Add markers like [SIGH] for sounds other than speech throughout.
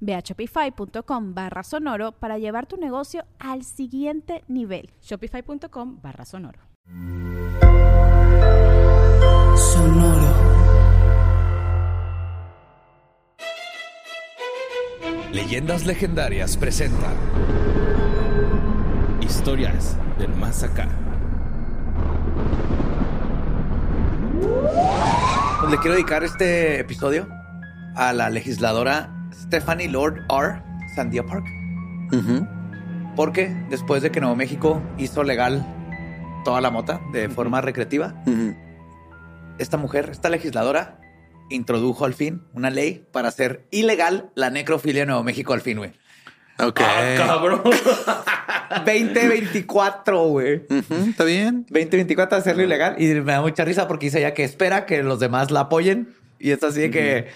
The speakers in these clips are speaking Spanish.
Ve a shopify.com barra sonoro para llevar tu negocio al siguiente nivel. Shopify.com barra sonoro. Sonoro. Leyendas Legendarias presenta Historias del Más Acá. Pues le quiero dedicar este episodio a la legisladora Stephanie Lord R. Sandia Park. Porque después de que Nuevo México hizo legal toda la mota de forma recreativa, esta mujer, esta legisladora, introdujo al fin una ley para hacer ilegal la necrofilia en Nuevo México al fin, güey. Ok. Ah, cabrón. [LAUGHS] 2024, güey. Está bien. 2024 hacerlo ilegal. Y me da mucha risa porque dice ella que espera que los demás la apoyen. Y es así de que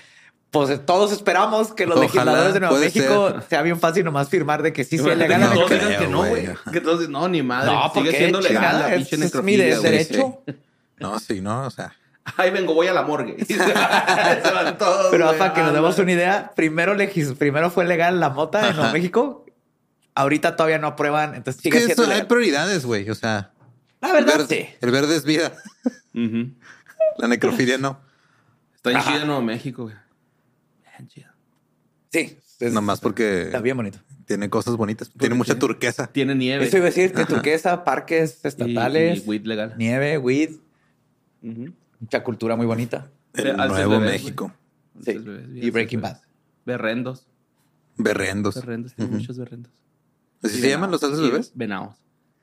pues todos esperamos que los legisladores de Nuevo México sea bien fácil nomás firmar de que sí sea legal. Que todos digan que no, güey. Que todos no, ni madre. No, sigue siendo legal la pinche es mi derecho. No, sí, no, o sea. Ahí vengo, voy a la morgue. [LAUGHS] Pero para que nos demos una idea, primero, legis primero fue legal la mota en Nuevo México. Ahorita todavía no aprueban, entonces sigue siendo Hay prioridades, güey, o sea. La verdad, el verde, sí. El verde es vida. La necrofilia no. Está en Chile, Nuevo México, güey. Sí. Nomás porque. Está bien bonito. Tiene cosas bonitas. Tiene mucha turquesa. Tiene nieve. Eso iba a decir, que turquesa, parques estatales. Y, weed legal. Nieve, weed. Mucha cultura muy bonita. Nuevo México. Sí. y Breaking Bad. Berrendos. Berrendos. Berrendos. Tiene muchos berrendos. ¿Así se llaman los salsas bebés? Venados.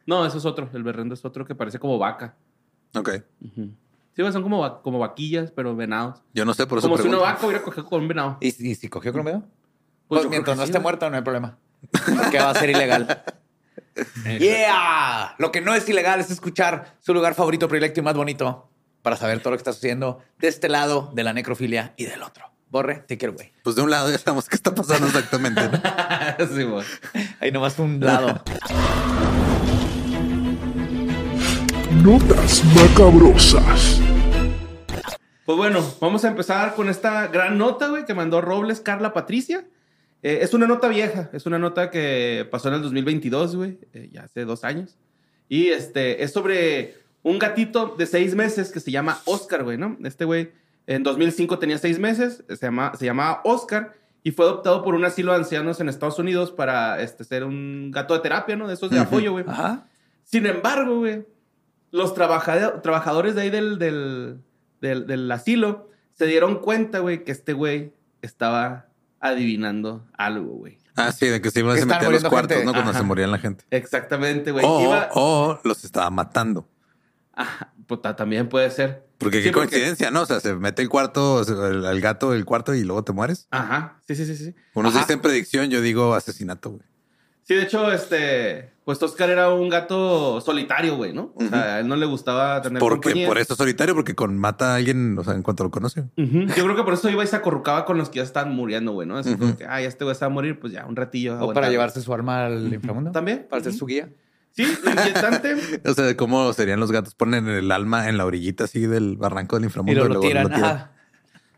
No, eso es otro. El berrendo es otro que parece como vaca. Ok. Sí, son como, como vaquillas, pero venados. Yo no sé, por eso Como si una vaca hubiera cogido con un venado. ¿Y, si cogió con un venado? Pues, pues mientras no esté muerto, no hay problema. Porque va a ser ilegal. [LAUGHS] ¡Yeah! Lo que no es ilegal es escuchar su lugar favorito, predilecto y más bonito para saber todo lo que está sucediendo de este lado de la necrofilia y del otro. Borre, te quiero, güey. Pues de un lado ya sabemos qué está pasando exactamente. [LAUGHS] sí, güey. Ahí nomás un lado. [LAUGHS] Notas macabrosas. Pues bueno, vamos a empezar con esta gran nota, güey, que mandó Robles Carla Patricia. Eh, es una nota vieja, es una nota que pasó en el 2022, güey, eh, ya hace dos años. Y este, es sobre un gatito de seis meses que se llama Oscar, güey, ¿no? Este güey en 2005 tenía seis meses, se, llama, se llamaba Oscar y fue adoptado por un asilo de ancianos en Estados Unidos para este, ser un gato de terapia, ¿no? De esos de apoyo, güey. Sin embargo, güey, los trabajadores de ahí del, del del, asilo, se dieron cuenta, güey, que este güey estaba adivinando algo, güey. Ah, sí, de que se iban a meter a los cuartos, ¿no? Cuando se morían la gente. Exactamente, güey. O, los estaba matando. Ajá, puta, también puede ser. Porque qué coincidencia, ¿no? O sea, se mete el cuarto, el, gato del cuarto y luego te mueres. Ajá, sí, sí, sí, sí. Unos dicen predicción, yo digo asesinato, güey. Sí, de hecho, este, pues Oscar era un gato solitario, güey, ¿no? O sea, a él no le gustaba tener porque, Por eso solitario, porque con mata a alguien, o sea, en cuanto lo conoce. Yo creo que por eso iba y se acorrucaba con los que ya están muriendo, güey, ¿no? Así como que, ah, ya este güey está a morir, pues ya, un ratillo. O para llevarse su arma al inframundo. También. Para ser su guía. Sí, inquietante. [LAUGHS] o sea, ¿cómo serían los gatos? Ponen el alma en la orillita así del barranco del inframundo. Y, lo, tiran.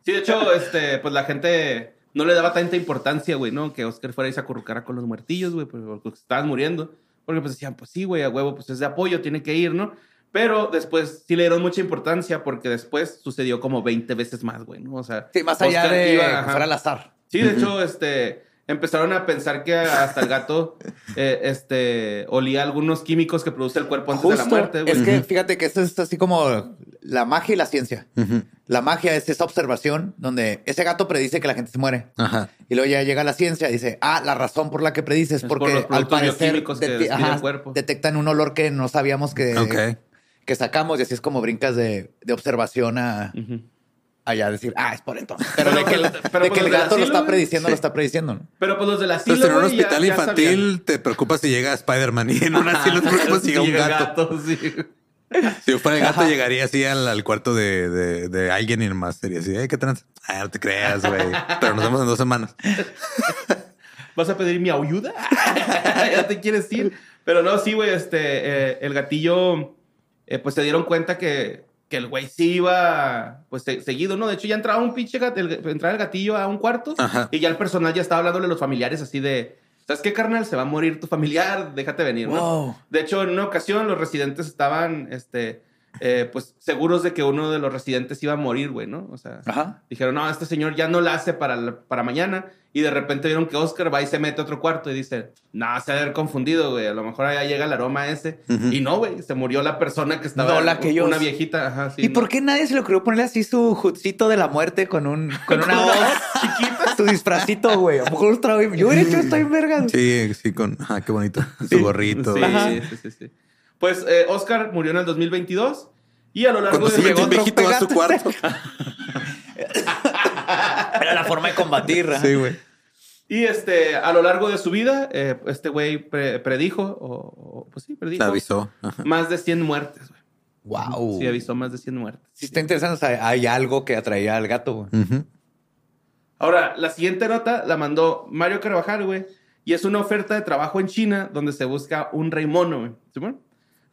Sí, de hecho, este, pues la gente no le daba tanta importancia, güey, ¿no? Que Oscar fuera y se acurrucara con los muertillos, güey, porque estaban muriendo. Porque pues decían, pues sí, güey, a huevo, pues es de apoyo, tiene que ir, ¿no? Pero después sí le dieron mucha importancia porque después sucedió como 20 veces más, güey, ¿no? O sea, sí, más allá de que fuera al azar. Sí, de hecho, este, empezaron a pensar que hasta el gato [LAUGHS] eh, este, olía algunos químicos que produce el cuerpo antes de la muerte. güey. Es que fíjate que esto es así como la magia y la ciencia. La magia es esa observación donde ese gato predice que la gente se muere. Ajá. Y luego ya llega la ciencia y dice, ah, la razón por la que predice es Es por porque al parecer el detectan un olor que no sabíamos que, que sacamos y así es como brincas de, de observación a. allá decir, ah, es por entonces. Pero de [LAUGHS] que el, Pero de pues que el gato lo está prediciendo, lo está prediciendo. ¿no? Pero pues los del asilo, Entonces, en un hospital ya infantil te preocupas si llega Spider-Man y en un asilo te preocupas si llega un [LAUGHS] Llega gato. sí. Si yo fuera el gato, llegaría así al, al cuarto de, de, de alguien y nomás sería así, "Ay, ¿qué trans? Ah, no te creas, güey. Pero nos vemos en dos semanas. [LAUGHS] ¿Vas a pedir mi ayuda? ya te quieres ir. Pero no, sí, güey, este, eh, el gatillo, eh, pues se dieron cuenta que, que el güey sí iba, pues se- seguido, ¿no? De hecho, ya entraba un pinche gat- el, entraba el gatillo a un cuarto Ajá. y ya el personal ya estaba hablándole a los familiares así de, ¿sabes qué, carnal? Se va a morir tu familiar, déjate venir, ¿no? Wow. De hecho, en una ocasión los residentes estaban, este, eh, pues seguros de que uno de los residentes iba a morir, güey, ¿no? O sea, Ajá. dijeron, no, este señor ya no la hace para, para mañana. Y de repente vieron que Oscar va y se mete a otro cuarto y dice, no, se ha de haber confundido, güey. A lo mejor allá llega el aroma ese. Ujú. Y no, güey, se murió la persona que estaba. No, la que yo- Una viejita, ajá, sí. ¿Y no. por qué nadie se le ocurrió ponerle así su jutcito de la muerte con un con una voz chiquita? Su disfrazito, güey. A lo mejor bien- Yo hubiera hecho esto en verga. Sí, sí, con, ah, qué bonito. Su gorrito. Sí, Ajá. sí, sí, sí. Pues eh, Oscar murió en el 2022 y a lo largo Cuando de se metió llegó un viejito a su cuarto. [LAUGHS] Era la forma de combatir. ajá. Sí, güey. Y este, a lo largo de su vida, eh, este güey pre- predijo, o, o- pues sí, predijo, Se avisó. Ajá. más de 100 muertes, güey. Wow. Sí, avisó más de 100 muertes. Sí, está interesante. O sea, hay algo que atraía al gato. güey. Ahora, la siguiente nota la mandó Mario Carvajal, güey. Y es una oferta de trabajo en China donde se busca un rey mono, güey. ¿Sí, bueno?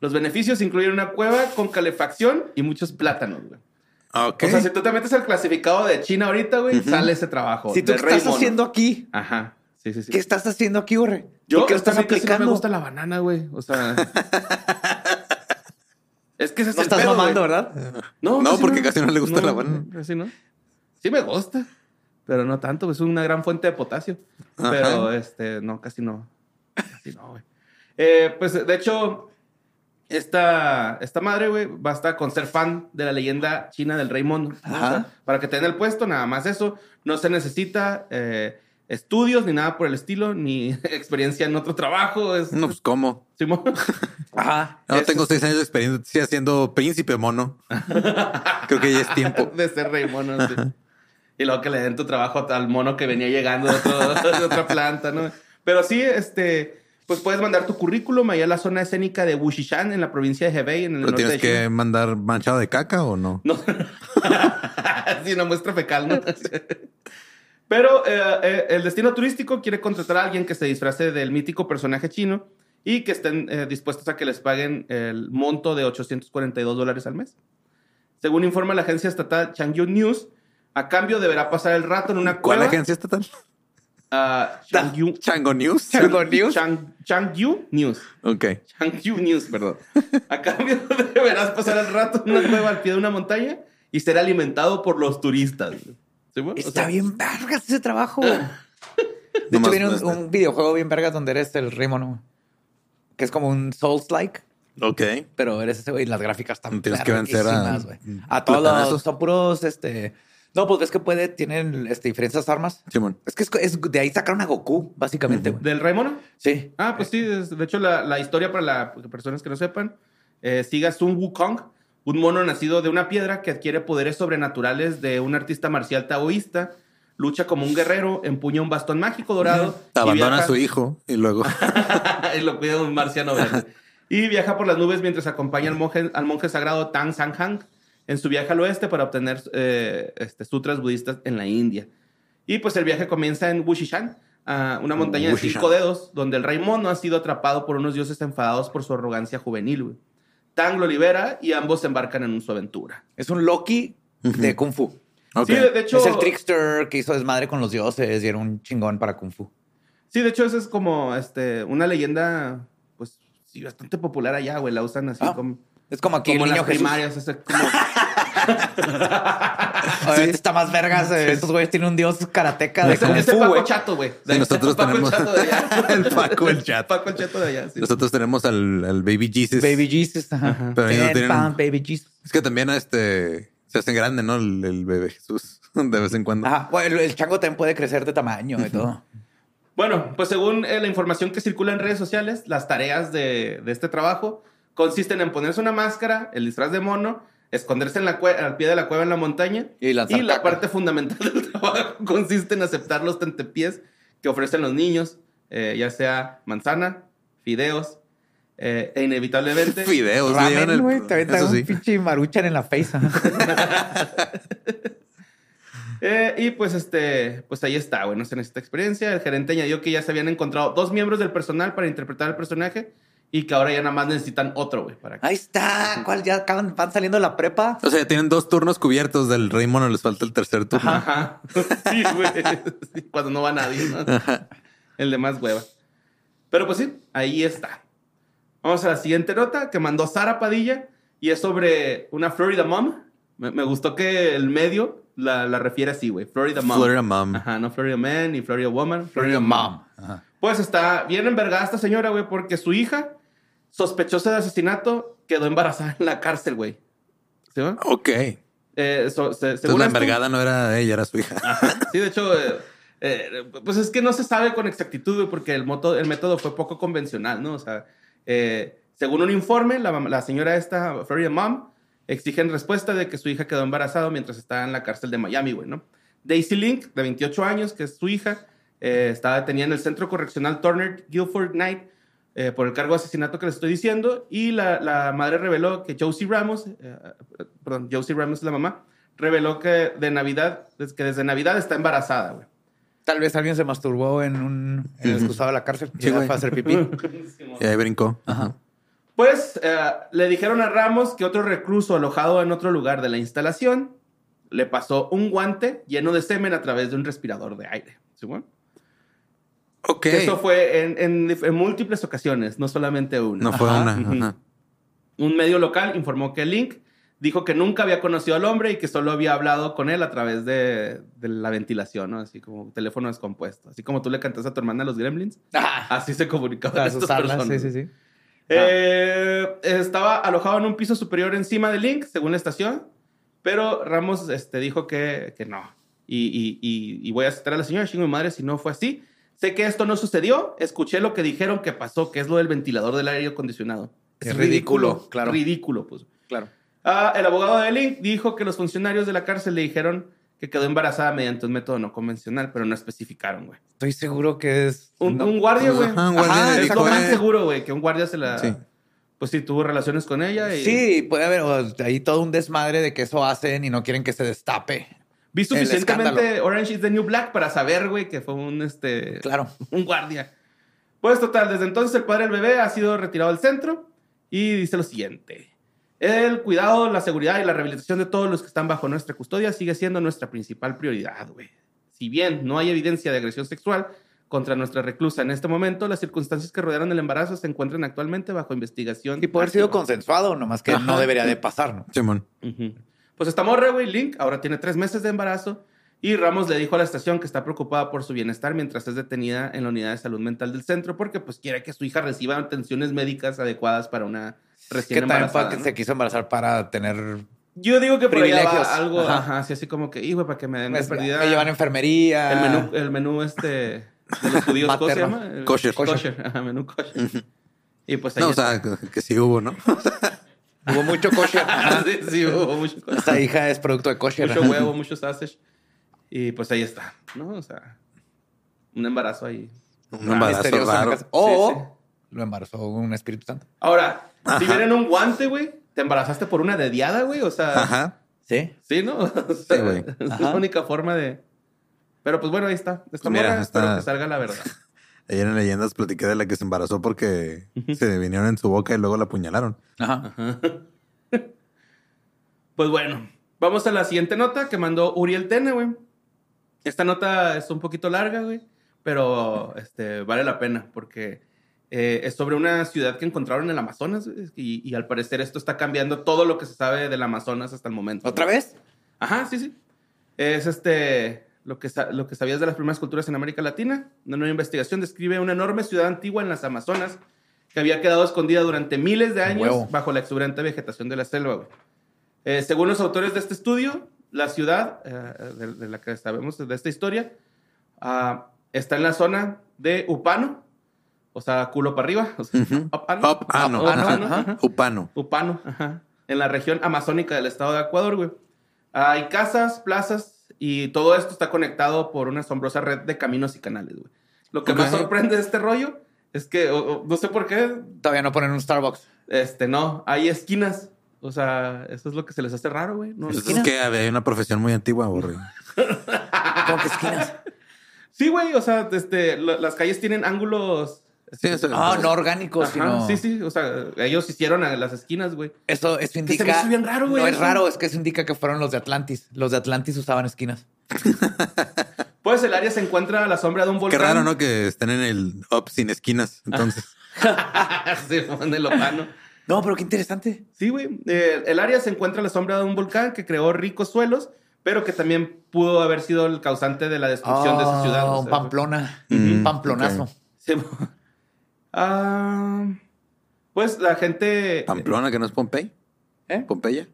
Los beneficios incluyen una cueva con calefacción y muchos plátanos, güey. Ok. O sea, si tú te metes al clasificado de China ahorita, güey, sale ese trabajo. Si tú qué estás mono. haciendo aquí, Ajá. Sí, sí, sí. ¿qué estás haciendo aquí, güey? Yo, ¿Por qué estás honestamente, sí no aplicando? me gusta la banana, güey. O sea... [LAUGHS] es que ese es No el estás pedo, mamando, güey. ¿verdad? No, No, porque casi no le gusta la banana. Casi no. Sí me gusta, pero no tanto. Es una gran fuente de potasio. Ajá. Pero, este, no, casi no. Casi no, güey. Eh, pues, de hecho, esta, esta madre, güey, basta con ser fan de la leyenda china del rey mono. ¿no? Ajá. O sea, para que tenga el puesto, nada más eso. No se necesita eh, estudios ni nada por el estilo, ni [LAUGHS] experiencia en otro trabajo. Es, No, pues, ¿cómo? Simón. [LAUGHS] Ajá. No, Es- tengo seis años de experiencia siendo príncipe mono. [LAUGHS] Creo que ya es tiempo. de ser rey mono. sí. Y luego que le den tu trabajo al mono que venía llegando de, otro- de otra planta, ¿no? Pero sí, este, pues puedes mandar tu currículum allá a la zona escénica de Wushishan, en la provincia de Hebei, en el ¿Pero norte tienes de China. que mandar manchado de caca o no? No. [LAUGHS] sí, una muestra fecal, ¿no? [LAUGHS] Pero eh, eh, el destino turístico quiere contratar a alguien que se disfrace del mítico personaje chino y que estén eh, dispuestos a que les paguen el monto de 842 dólares al mes. Según informa la agencia estatal Changyu News, a cambio deberá pasar el rato en una ¿Cuál cueva. agencia estatal? Ah, Changyu, Chango News. [LAUGHS] Chango News. Chang- Changyu News. Ok. Changyu News, perdón. A cambio deberás [LAUGHS] pasar el rato en una cueva al pie de una montaña y ser alimentado por los turistas. ¿Sí, bueno? O Está sea, bien vergas ese trabajo. güey. De hecho, viene no un, videojuego bien vergas donde eres el rey mono. Que es como un Souls-like. Ok. Pero eres ese güey y las gráficas están Tienes que vencer a-. A todos son puros, este... No, pues ves que puede, tienen este, diferentes armas. Simón. Es que es, es- de ahí sacaron a Goku, básicamente, güey. ¿Del Rey Mono? Sí. Ah, pues sí. es- de hecho, la, la historia para las personas que no sepan, eh, sigue a Sun Wukong, un mono nacido de una piedra que adquiere poderes sobrenaturales de un artista marcial taoísta, lucha como un guerrero, empuña un bastón mágico dorado. y Abandona viaja- a su hijo y luego. [LAUGHS] [LAUGHS] y lo cuida un marciano verde. [LAUGHS] Y viaja por las nubes mientras acompaña al monje, al monje sagrado Tang Sang Hang en su viaje al oeste para obtener eh, este, sutras budistas en la India. Y pues el viaje comienza en Wushishan, a una montaña de cinco dedos, donde el rey mono ha sido atrapado por unos dioses enfadados por su arrogancia juvenil. Tang lo libera y ambos se embarcan en su aventura. Es un Loki de Kung Fu. Ok. Sí, de, de hecho, Es el trickster que hizo desmadre con los dioses y era un chingón para Kung Fu. Sí, de hecho, esa es como este, una leyenda, pues sí, bastante popular allá, güey. La usan así Ah, como. Es como aquí como el niño las primarias, ese como- [LAUGHS] está más vergas. eh, Estos güeyes tienen un dios karateca de Kung Fu, Paco. Chato, güey. Sí, nosotros Paco tenemos- el Chato de allá. [LAUGHS] El Paco el Chato. Paco el Chato de allá, sí. Nosotros tenemos al, al Baby Jesus. Baby Jesus. Ajá. Pero ellos Ten tienen- Baby Jesus. Es que también este se hace grande, ¿no? El, el bebé Jesús. [LAUGHS] De vez en cuando. Ajá. Bueno, el, el chango también puede crecer de tamaño y todo. Bueno, pues según eh, la información que circula en redes sociales, las tareas de, de este trabajo consisten en ponerse una máscara, el disfraz de mono, esconderse en la cue- al pie de la cueva en la montaña Y la parte fundamental del [LAUGHS] trabajo consiste en aceptar los tentepiés que ofrecen los niños, eh, ya sea manzana, fideos eh, e inevitablemente [LAUGHS] Fideos. Ramen, el- güey. Te aventan un sí. pinche maruchan en la face. [LAUGHS] Eh, y pues este, pues ahí está, bueno, en esta experiencia. El gerente añadió que ya se habían encontrado dos miembros del personal para interpretar el personaje y que ahora ya nada más necesitan otro, güey, para Ahí está. ¿Cuál? Ya acaban, van saliendo de la prepa. O sea, tienen dos turnos cubiertos del Rey Mono, les falta el tercer turno. Ajá. [LAUGHS] Sí, güey. Sí, Cuando no va nadie, ¿no? El de más hueva. Pero pues sí, ahí está. Vamos a la siguiente nota que mandó Sara Padilla y es sobre una Florida Mom. Me, me gustó que el medio la, la refiere así, güey. Florida Mom. Florida Mom. Ajá, no Florida Man ni Florida Woman. Florida Mom. Ajá. Pues está bien envergada esta señora, güey, porque su hija, sospechosa de asecinato, quedó embarazada en la cárcel, güey. ¿Sí, va? Ok. Eh, so- se- Entonces según la esto- envergada no era ella, era su hija. Sí, de hecho, eh, eh, pues es que no se sabe con exactitud, güey, porque el, moto, el método fue poco convencional, ¿no? O sea, eh, según un informe, la, la señora esta, Florida Mom, exigen respuesta de que su hija quedó embarazada mientras estaba en la cárcel de Miami, güey, ¿no? Daisy Link, de 28 años, que es su hija, eh, estaba detenida en el centro correccional Turner Guilford Knight eh, por el cargo de asesinato que les estoy diciendo. Y la, la madre reveló que Josie Ramos, eh, perdón, Josie Ramos es la mamá, reveló que de Navidad, que desde Navidad está embarazada, güey. Tal vez alguien se masturbó en un en el excusado de la cárcel y Sí, fue a hacer pipí. [LAUGHS] Y ahí brincó. Ajá. Pues eh, le dijeron a Ramos que otro recluso alojado en otro lugar de la instalación le pasó un guante lleno de semen a través de un respirador de aire. ¿Sí? Ok. Que Eso fue en, en en múltiples ocasiones, no solamente una. No fue Ajá. una. Ajá. Un medio local informó que Link dijo que nunca había conocido al hombre y que solo había hablado con él a través de, de la ventilación, ¿no? Así como teléfono descompuesto. Así como tú le cantas a tu hermana a los gremlins. Ah, Así se comunicaban para estas personas. Sí, sí, sí. Eh, estaba alojado en un piso superior encima de Link, según la estación, pero Ramos este, dijo que, que no. Y, y- y- y voy a citar a la señora, chingo mi madre, si no fue así. Sé que esto no sucedió, escuché lo que dijeron que pasó, que es lo del ventilador del aire acondicionado. Es ridículo, claro. Ridículo, pues. Claro. Ah, el abogado de Link dijo que los funcionarios de la cárcel le dijeron que quedó embarazada mediante un método no convencional, pero no especificaron, güey. Estoy seguro que es. Un, no- un guardia, güey. Ajá, un guardia Ajá, le Es lo más eh, seguro, güey, que un guardia se la... Sí. Pues sí, tuvo relaciones con ella y... Sí, puede haber ahí todo un desmadre de que eso hacen y no quieren que se destape. Vi suficientemente. Orange is the New Black para saber, güey, que fue un, este... Claro. Un guardia. Pues total, desde entonces el padre del bebé ha sido retirado del centro y dice lo siguiente. El cuidado, la seguridad y la rehabilitación de todos los que están bajo nuestra custodia sigue siendo nuestra principal prioridad, güey. Si bien no hay evidencia de agresión sexual contra nuestra reclusa en este momento, las circunstancias que rodearon el embarazo se encuentran actualmente bajo investigación. Y puede haber sido consensuado, nomás que no debería de pasar, ¿no? Simón. Ujú. Pues esta morra, güey, Link, ahora tiene tres meses de embarazo y Ramos le dijo a la estación que está preocupada por su bienestar mientras es detenida en la unidad de salud mental del centro porque pues quiere que su hija reciba atenciones médicas adecuadas para una recién Que también embarazada. fue que ¿no? se quiso embarazar para tener. Yo digo que por privilegios. va algo, Ajá. ajá, así, así como que, hijo, para que me den de Me, perdida me llevan a enfermería. el menú, el menú este de los judíos, ¿cómo se llama? Kosher. Kosher, ajá, menú kosher. Y pues ahí No, o está. sea, que, que sí hubo, ¿no? [LAUGHS] Hubo mucho kosher. Ajá. [LAUGHS] sí, sí, hubo mucho kosher. Esta hija es producto de kosher. mucho huevo, mucho sausage. Y pues ahí está, ¿no? O sea, un embarazo ahí. Un embarazo en la raro. casa. O Sí, sí. lo embarazó un Espíritu Santo. Ahora, si vienen un guante, güey, te embarazaste por una dediada, güey. O sea, Ajá. Sí. sí, ¿no? [LAUGHS] O sea, güey. Es la única forma de. Pero pues bueno, ahí está. Esta Mira, morra, está- espero que salga la verdad. Ayer en leyendas platiqué de la que se embarazó porque se vinieron en su boca y luego la apuñalaron. Ajá. [LAUGHS] Pues bueno, vamos a la siguiente nota que mandó Uriel Tene, güey. Esta nota es un poquito larga, güey, pero este, vale la pena porque Eh, es sobre una ciudad que encontraron en el Amazonas güey, y, y al parecer esto está cambiando todo lo que se sabe del Amazonas hasta el momento. ¿Otra vez? Ajá, sí, sí. Es este lo que, lo que sabías de las primeras culturas en América Latina. Una nueva investigación describe una enorme ciudad antigua en las Amazonas que había quedado escondida durante miles de años bajo la exuberante vegetación de la selva. Eh, según los autores de este estudio, la ciudad eh, de, de la que sabemos de esta historia ah, está en la zona de Upano, o sea, culo para arriba. o sea, Ujú. [LAUGHS] Upano. Up, ano, Upano, ajá. ajá. Upano. Upano, ajá, en la región amazónica del estado de Ecuador, güey. Hay casas, plazas y todo esto está conectado por una asombrosa red de caminos y canales, güey. Lo que más sorprende de este rollo es que, o- o, no sé por qué, Todavía no ponen un Starbucks. este, no, hay esquinas. O sea, eso es lo que se les hace raro, güey. No, es que había una profesión muy antigua, güey. [LAUGHS] ¿Cómo que esquinas? Sí, güey, o sea, este, la- las calles tienen ángulos. Sí, eso- Ah, no orgánicos, Ajá, sino... Sí, sí, o sea, ellos hicieron a las esquinas, güey. Eso, eso se me indica... hizo bien raro, güey, No es raro, es que eso indica que fueron los de Atlantis. Los de Atlantis usaban esquinas. [LAUGHS] Pues el área se encuentra a la sombra de un Qué volcán. raro, ¿no? Que estén en el up sin esquinas. [LAUGHS] Entonces, sí, en el Opano. No, pero qué interesante. Sí, güey. Eh, el área se encuentra a la sombra de un volcán que creó ricos suelos, pero que también pudo haber sido el causante de la destrucción de esa ciudad. o un sea, Pamplona. Ujú. Un Pamplonazo. Ok. Ah, pues la gente... Pamplona, que no es Pompey. ¿Eh? Pompeya.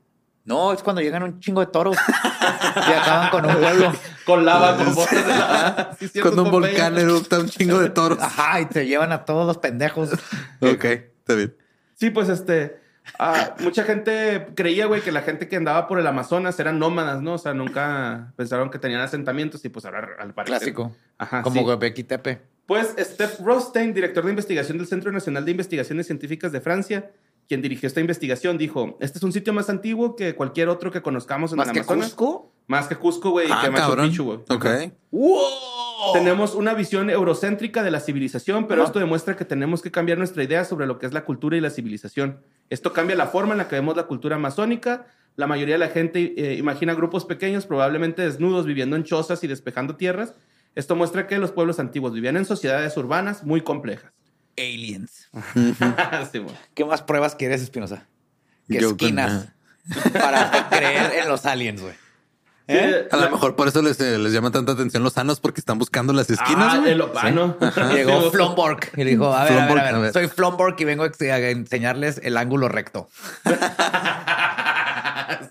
No, es cuando llegan un chingo de toros [LAUGHS] y acaban con un pueblo. Con lava, con botas de lava. Sí, [LAUGHS] Cuando un Pompeya. volcán erupta un chingo de toros. Ajá, y te llevan a todos los pendejos. [LAUGHS] ok, está bien. Sí, pues este... ah, mucha gente creía, güey, que la gente que andaba por el Amazonas eran nómadas, ¿no? O sea, nunca pensaron que tenían asentamientos y pues ahora al parecer... Clásico. Ajá, Como sí. Tepe. Pues Steph Rothstein, director de investigación del Centro Nacional de Investigaciones Científicas de Francia, quien dirigió esta investigación, dijo, este es un sitio más antiguo que cualquier otro que conozcamos en Más el que Amazonas. Cusco. Más que Cusco, güey, y Ah, que Machu. Picchu, güey. Ok. ¡Wow! Tenemos una visión eurocéntrica de la civilización, pero esto demuestra que tenemos que cambiar nuestra idea sobre lo que es la cultura y la civilización. Esto cambia la forma en la que vemos la cultura amazónica. La mayoría de la gente eh, imagina grupos pequeños, probablemente desnudos, viviendo en chozas y despejando tierras. Esto muestra que los pueblos antiguos vivían en sociedades urbanas muy complejas. Aliens. [LAUGHS] Sí. ¿Qué más pruebas quieres, Espinosa? Que esquinas. Para creer en los aliens, güey. Sí, ¿Eh? A la- lo mejor por eso les, eh, les llama tanta atención los sanos porque están buscando las esquinas. Ah, el opano. [LAUGHS] Llegó Sí, Flomborg y le dijo, a ver, a ver, Flomborg, a ver, a ver. soy Flomborg y vengo a enseñarles el ángulo recto. [LAUGHS]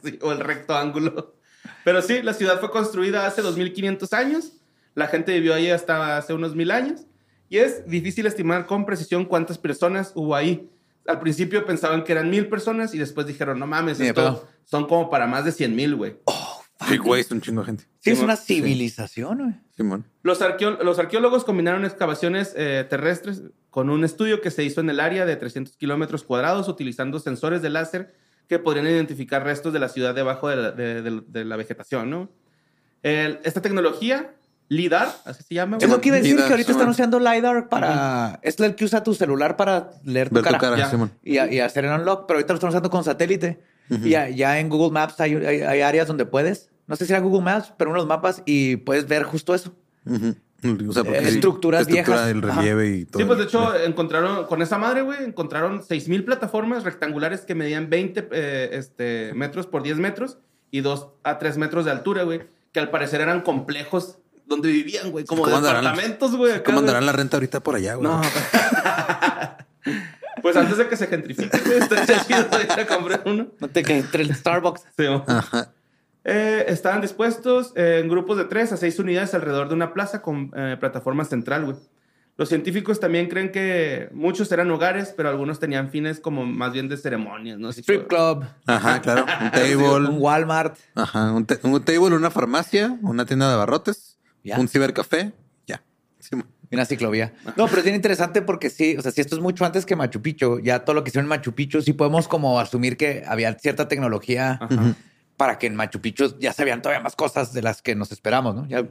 Sí, o el recto ángulo. Pero sí, la ciudad fue construida hace 2500 años. La gente vivió ahí hasta hace unos mil años. Y es difícil estimar con precisión cuántas personas hubo ahí. Al principio pensaban que eran mil personas y después dijeron, no mames, esto son como para más de 100 mil, güey. Sí, güey, es un chingo de gente. Sí, es una civilización, güey. Simón. Los, los arqueólogos combinaron excavaciones eh, terrestres con un estudio que se hizo en el área de 300 kilómetros cuadrados utilizando sensores de láser que podrían identificar restos de la ciudad debajo de la, de- de- de la vegetación, ¿no? El- esta tecnología, LIDAR, así se llama. Es güey. lo que iba a decir, que ahorita están usando LiDAR para... Es el que usa tu celular para leer tu Ver tu cara. cara, Ya. Simón. y, y hacer el unlock, pero ahorita lo están usando con satélite. Y ya, ya en Google Maps hay, hay- hay áreas donde puedes, no sé si era Google Maps, pero unos mapas y puedes ver justo eso. Ujú. O sea, Eh, estructuras estructura viejas. del relieve y todo. Sí, pues de hecho encontraron, con esa madre, güey, encontraron 6.000 plataformas rectangulares que medían 20 eh, este, metros por 10 metros y 2 a 3 metros de altura, güey, que al parecer eran complejos donde vivían, güey, como ¿Cómo andarán? departamentos, güey. ¿Cómo andarán la renta ahorita por allá, güey? No. [LAUGHS] pues antes de que se gentrifique, güey, está chido ir a comprar uno. No te que entre el Starbucks. Sí. Ajá. Eh, estaban dispuestos eh, en grupos de tres a seis unidades alrededor de una plaza con eh, plataforma central, güey. Los científicos también creen que muchos eran hogares, pero algunos tenían fines como más bien de ceremonias, ¿no? Strip club, Ajá, claro. Un [LAUGHS] un table. Walmart. Ajá. Un, un table, una farmacia, una tienda de barrotes, Ya. un cibercafé. Ya. Y Una ciclovía. No, pero es bien interesante porque sí, o sea, si esto es mucho antes que Machu Picchu, ya todo lo que hicieron en Machu Picchu, sí podemos como asumir que había cierta tecnología Ajá. para que en Machu Picchu ya sabían todavía más cosas de las que nos esperamos, ¿no? Ya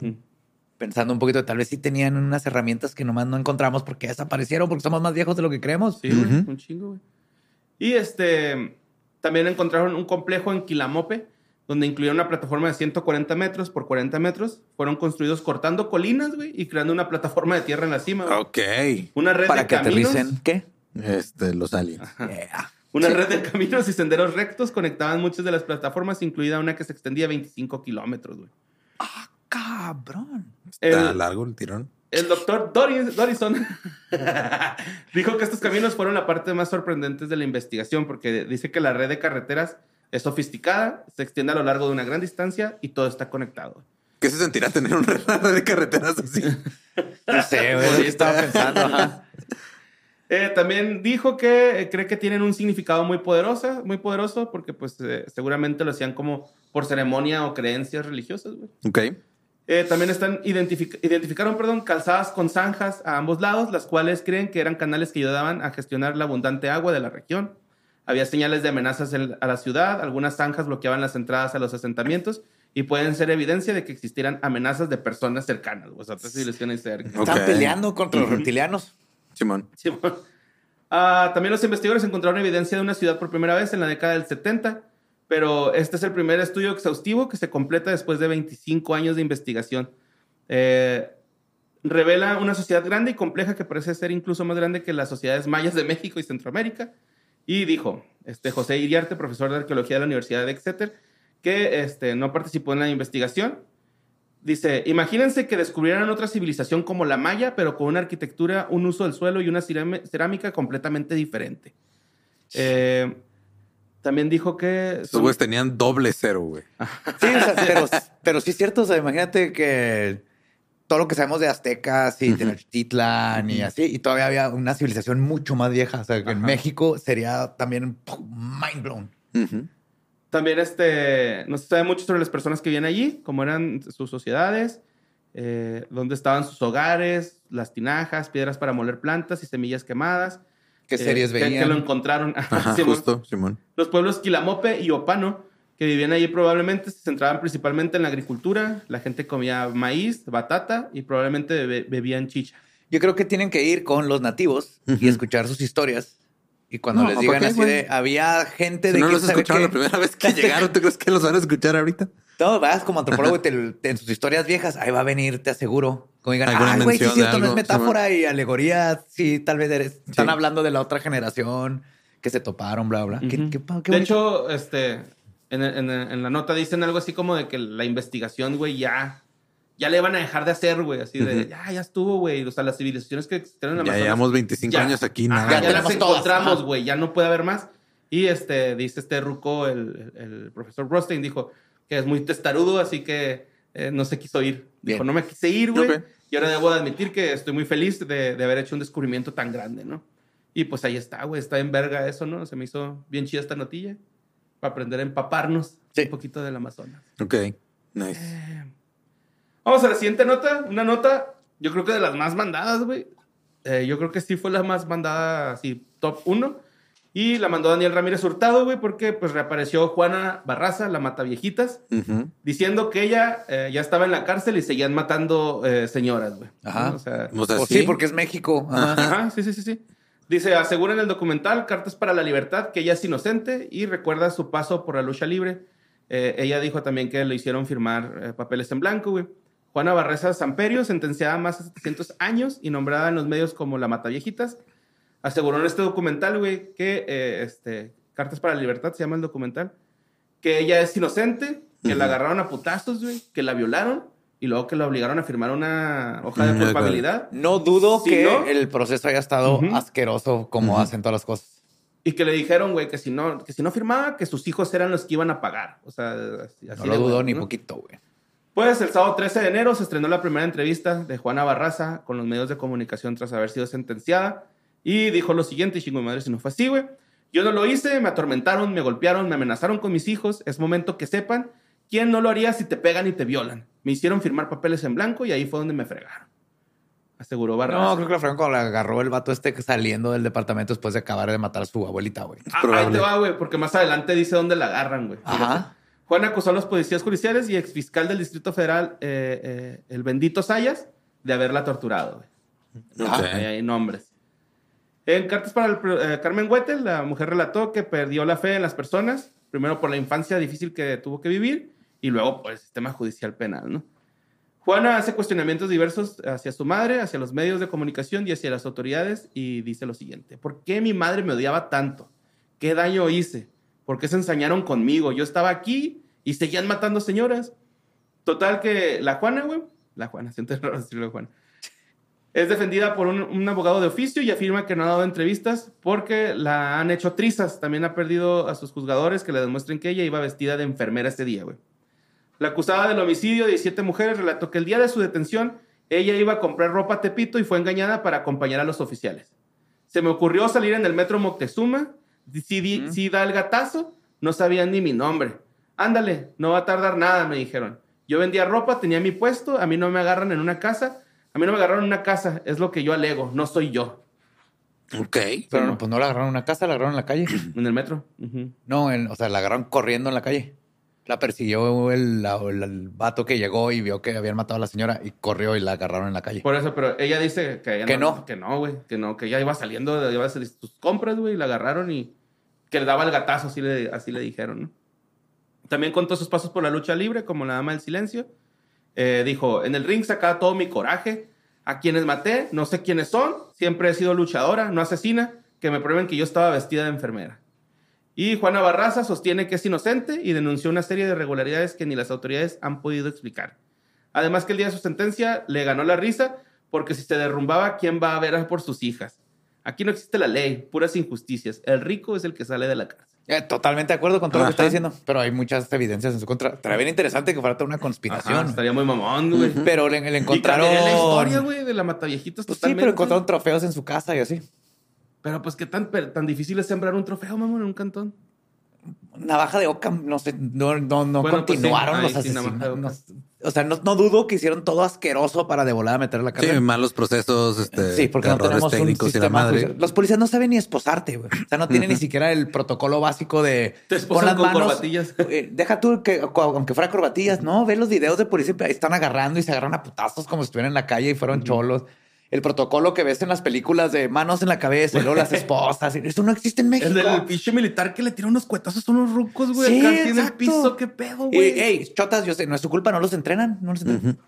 pensando un poquito, tal vez sí tenían unas herramientas que nomás no encontramos porque desaparecieron, porque somos más viejos de lo que creemos. Sí, un chingo, güey. Y este, también encontraron un complejo en Quilamope, donde incluyeron una plataforma de 140 metros por 40 metros. Fueron construidos cortando colinas, güey, y creando una plataforma de tierra en la cima. güey. Ok. Una red Para de que caminos. aterricen. ¿Qué? Este, los aliens. Yeah. Una red de caminos y senderos rectos conectaban muchas de las plataformas, incluida una que se extendía 25 kilómetros, güey. Cabrón. Está El, largo el tirón. el doctor Doris, Dorison [LAUGHS] dijo que estos caminos fueron la parte más sorprendente de la investigación porque dice que la red de carreteras es sofisticada, se extiende a lo largo de una gran distancia y todo está conectado. ¿Qué se sentirá tener una red de carreteras así? No sé, güey. Yo estaba pensando. ajá. [LAUGHS] Eh, también dijo que eh, cree que tienen un significado muy poderoso, muy poderoso porque pues eh, seguramente lo hacían como por ceremonia o creencias religiosas, güey. Ok. Eh, también están identific- identificaron, perdón, calzadas con zanjas a ambos lados, las cuales creen que eran canales que ayudaban a gestionar la abundante agua de la región. Había señales de amenazas en- a la ciudad, algunas zanjas bloqueaban las entradas a los asentamientos y pueden ser evidencia de que existieran amenazas de personas cercanas, o sea, civilizaciones cercanas. Ok. Están peleando contra los reptilianos. Simón. Ah, también los investigadores encontraron evidencia de una ciudad por primera vez en la década del 70, pero este es el primer estudio exhaustivo que se completa después de 25 años de investigación. Eh, revela una sociedad grande y compleja que parece ser incluso más grande que las sociedades mayas de México y Centroamérica. Y dijo este, José Iriarte, profesor de arqueología de la Universidad de Exeter, que este, no participó en la investigación. Dice, imagínense que descubrieran otra civilización como la maya, pero con una arquitectura, un uso del suelo y una cerámica completamente diferente. Eh, también dijo que... Estos son- güeyes tenían doble cero, güey. Sí, o sea, pero, pero sí es cierto. O sea, imagínate que todo lo que sabemos de aztecas y Tenochtitlan y así, y todavía había una civilización mucho más vieja. O sea, que en. México sería también mind blown. También este, no se sabe mucho sobre las personas que vivían allí, cómo eran sus sociedades, eh, dónde estaban sus hogares, las tinajas, piedras para moler plantas y semillas quemadas. ¿Qué Eh, series que- veían? Que lo encontraron. [LAUGHS] Ajá, Simón. justo, Simón. Los pueblos Quilamope y Opano, que vivían allí probablemente se centraban principalmente en la agricultura. La gente comía maíz, batata y probablemente bebe- bebían chicha. Yo creo que tienen que ir con los nativos y Ujú. escuchar sus historias. Y cuando No, les ¿por digan qué, así de, había gente Si de no quién los escucharon qué". la primera vez que [LAUGHS] llegaron, ¿tú crees que los van a escuchar ahorita? No, vas como antropólogo y te- te- en sus historias viejas, ahí va a venir, te aseguro. Como digan, ay, güey, sí cierto, no es metáfora y alegoría. Sí, tal vez eres- están Sí. hablando de la otra generación que se toparon, bla, bla. ¿Qué, Ujú. qué, qué de hecho, este, en, en- en la nota dicen algo así como de que la investigación, güey, ya, ya le van a dejar de hacer, güey. Así de, Ujú. ya, ya estuvo, güey. O sea, las civilizaciones que existieron en Ya Amazonas. llevamos 25 ya. años aquí, Ajá, nada. Ya ya, las encontramos, ajá. güey. Ya no puede haber más. Y este, dice este Ruco, el, el- profesor Rostein, dijo que es muy testarudo, así que eh, no se quiso ir. Dijo, Bien. no me quise ir, güey. Ok. Y ahora debo de admitir que estoy muy feliz de, de haber hecho un descubrimiento tan grande, ¿no? Y pues ahí está, güey. Está en verga eso, ¿no? Se me hizo bien chida esta notilla. Para aprender a empaparnos Sí. un poquito del Amazonas. Ok, nice. Vamos a la siguiente nota. Una nota, yo creo que de las más mandadas, güey. Eh, yo creo que sí fue la más mandada, así, top 1. Y la mandó Daniel Ramírez Hurtado, güey, porque pues reapareció Juana Barraza, la mata viejitas, Ujú. diciendo que ella eh, ya estaba en la cárcel y seguían matando eh, señoras, güey. Ajá. ¿No? O sea, O sea, O sí. sí, porque es México. Ajá. Ajá, sí, sí, sí, sí. Dice, asegura en el documental Cartas para la Libertad que ella es inocente y recuerda su paso por la lucha libre. Eh, ella dijo también que le hicieron firmar eh, papeles en blanco, güey. Juana Barreza Samperio, sentenciada a más de 700 años y nombrada en los medios como la Mataviejitas, aseguró en este documental, güey, que eh, este, Cartas para la Libertad se llama el documental, que ella es inocente, que la agarraron a putazos, güey, que la violaron y luego que la obligaron a firmar una hoja de culpabilidad. No dudo Si que no- el proceso haya estado asqueroso como hacen todas las cosas. Y que le dijeron, güey, que si no, que si no firmaba, que sus hijos eran los que iban a pagar. O sea, así, así No lo dudo ni ¿no? poquito, güey. Pues el sábado 13 de enero se estrenó la primera entrevista de Juana Barraza con los medios de comunicación tras haber sido sentenciada. Y dijo lo siguiente, chingo de madre, si no fue así, güey. Yo no lo hice, me atormentaron, me golpearon, me amenazaron con mis hijos. Es momento que sepan quién no lo haría si te pegan y te violan. Me hicieron firmar papeles en blanco y ahí fue donde me fregaron. Aseguró Barraza. No, creo que la fregaron cuando la agarró el vato este saliendo del departamento después de acabar de matar a su abuelita, güey. Ah, ahí te va, güey, porque más adelante dice dónde la agarran, güey. Ajá. Juan acusó a los policías judiciales y exfiscal del Distrito Federal, eh, eh, el bendito Sayas, de haberla torturado. güey. Ok. Ahí hay nombres. En cartas para el, eh, Carmen Huetel, la mujer relató que perdió la fe en las personas Primero por la infancia difícil que tuvo que vivir y luego por el sistema judicial penal, ¿no? Juana hace cuestionamientos diversos hacia su madre, hacia los medios de comunicación y hacia las autoridades y dice lo siguiente. ¿Por qué mi madre me odiaba tanto? ¿Qué daño hice? ¿Por qué se ensañaron conmigo? Yo estaba aquí y seguían matando señoras. Total que la Juana, güey, la Juana, [LAUGHS] siento raro decirlo Juana, es defendida por un, un abogado de oficio y afirma que no ha dado entrevistas porque la han hecho trizas. También ha perdido a sus juzgadores que le demuestren que ella iba vestida de enfermera ese día, güey. La acusada del homicidio de siete mujeres relató que el día de su detención ella iba a comprar ropa a Tepito y fue engañada para acompañar a los oficiales. Se me ocurrió salir en el metro Moctezuma, si, di- si da el gatazo, no sabían ni mi nombre. Ándale, no va a tardar nada, me dijeron. Yo vendía ropa, tenía mi puesto, a mí no me agarran en una casa, a mí no me agarraron en una casa, es lo que yo alego, no soy yo. Ok. Pero no, pues no la agarraron en una casa, la agarraron en la calle. En el metro. No, en- o sea, la agarraron corriendo en la calle. La persiguió el, el- el vato que llegó y vio que habían matado a la señora y corrió y la agarraron en la calle. Por eso, pero ella dice que ella Que no. Que no, güey. Que no, que ella iba saliendo, iba a hacer sus compras, güey, y la agarraron y que le daba el gatazo, así le, así le dijeron, ¿no? También contó sus pasos por la lucha libre, como la dama del silencio. Eh, dijo, en el ring sacaba todo mi coraje. A quienes maté, no sé quiénes son. Siempre he sido luchadora, no asesina. Que me prueben que yo estaba vestida de enfermera. Y Juana Barraza sostiene que es inocente y denunció una serie de irregularidades que ni las autoridades han podido explicar. Además que el día de su sentencia le ganó la risa porque si se derrumbaba, ¿quién va a ver por sus hijas? Aquí no existe la ley, puras injusticias. El rico es el que sale de la cárcel. Eh, totalmente de acuerdo con todo lo que está Ajá. diciendo, pero hay muchas evidencias en su contra. Estaría bien interesante que fuera toda una conspiración. Ajá, estaría muy mamón, güey. Pero le, le Y encontraron. cambiaría la historia, güey, de la Mataviejitas Pues sí, totalmente. pero encontraron trofeos en su casa y así. Pero pues qué tan, tan difícil es sembrar un trofeo, mamón, en un cantón. Navaja de Ockham, no sé, no, no, no Bueno, pues sí, continuaron los sí, asesinos. navaja de Ockham. no- o sea, no, no dudo que hicieron todo asqueroso para de volada meter a la Sí, cárcel. malos procesos, este, Sí, porque no tenemos un técnicos y la sistema madre. judicial. Los policías no saben ni esposarte, güey. O sea, no tienen ni siquiera el protocolo básico de Te esposan con corbatillas. [LAUGHS] eh, deja tú que aunque fuera corbatillas, no, ve los videos de policía, ahí están agarrando y se agarran a putazos como si estuvieran en la calle y fueron cholos. El protocolo que ves en las películas de manos en la cabeza y luego las [LAUGHS] esposas. Eso no existe en México. El del pinche militar que le tira unos cuetazos a unos rucos, güey. Sí, en el piso, qué pedo, güey. ey, chotas, yo sé, no es su culpa, no los entrenan, no los entrenan.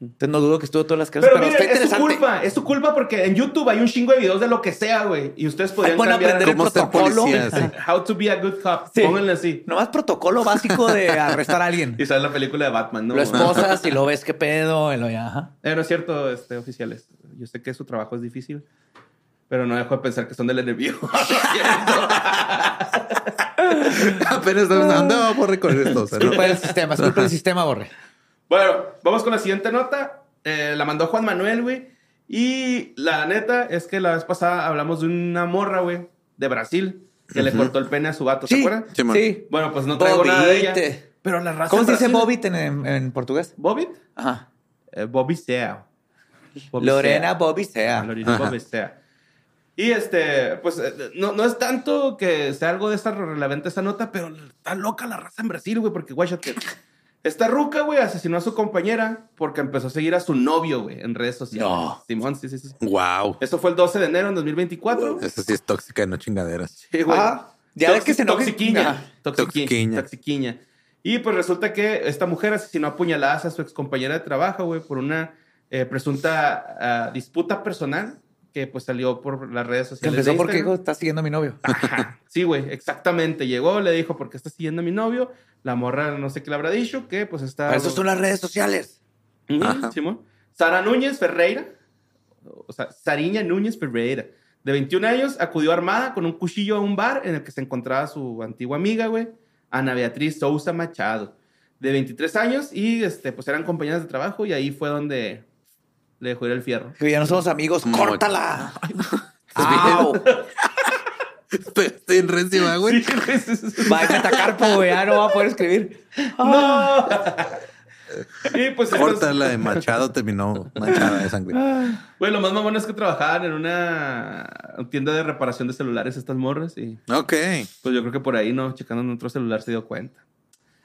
Entonces no dudo que estuvo todas las clases, Pero, pero, miren, es su culpa, es su culpa porque en YouTube hay un chingo de videos de lo que sea, güey. Y ustedes podrían aprender el ¿Cómo ser protocolo. policía? Sí. How to be a good cop. Sí. Pónganle así. Nomás protocolo básico de [LAUGHS] arrestar a alguien. Y sale la película de Batman, ¿no? Lo esposas y lo ves qué pedo. Y lo ya, ajá. Eh, no es cierto, este, oficiales. Yo sé que su trabajo es difícil, pero no dejo de pensar que son del enemigo. [LAUGHS] [LAUGHS] Apenas estamos ¿dónde vamos a recorrer esto? O sea, ¿no? culpa del sistema, es culpa del sistema, Borre. bueno, vamos con la siguiente nota. Eh, la mandó Juan Manuel, güey. Y la neta es que la vez pasada hablamos de una morra, güey, de Brasil, que le cortó el pene a su vato, ¿se Sí, acuerdan? Sí, sí. Bueno, pues no traigo nada de ella. Pero la raza ¿Cómo se dice Brasil- Bobit en, en- en portugués? ¿Bobit? Ajá. Eh, Bobby Lorena Sea. Bobby sea. Ah, Lorena Bobby Sea. Y este, pues eh, no, no es tanto que sea algo de esta relevante esa nota, pero está loca la raza en Brasil, güey, porque guáchate. Esta ruca, güey, asesinó a su compañera porque empezó a seguir a su novio, güey, en redes sociales. No. Simón, sí, sí, sí. Wow. Esto fue el 12 de enero en 2024. Esa sí es tóxica, no chingaderas. Sí, güey. Ajá. Ya ves que se Toxiquiña. Ajá. Toxiquiña. Toxiquiña. Toxiquiña. Y pues resulta que esta mujer asesinó a puñaladas a su excompañera de trabajo, güey, por una eh, presunta ah, disputa personal que pues salió por las redes sociales. empezó porque Instagram. hijo, está siguiendo a mi novio. [LAUGHS] Ajá. Sí, güey, exactamente. Llegó, le dijo, ¿por qué estás siguiendo a mi novio? La morra no sé qué le habrá dicho, que pues está... Para eso son las redes sociales. Simón. Sara Núñez Ferreira, o sea, Sariña Núñez Ferreira, de 21 años, acudió armada con un cuchillo a un bar en el que se encontraba su antigua amiga, güey, Ana Beatriz Sousa Machado, de 23 años, y este, pues eran compañeras de trabajo, y ahí fue donde le dejó ir el fierro. Que ya no somos amigos. Muy- ¡Córtala! ¡Au! Estoy en rencima, güey. Sí. Va a metacarpo, güey. Ya no va a poder escribir. ¡No! [LAUGHS] y pues estas- Corta la de Machado terminó manchada de sangre. Güey, lo más mamón es que trabajaban en una tienda de reparación de celulares estas morras y Ok. pues yo creo que por ahí, ¿no? Checando en otro celular se dio cuenta.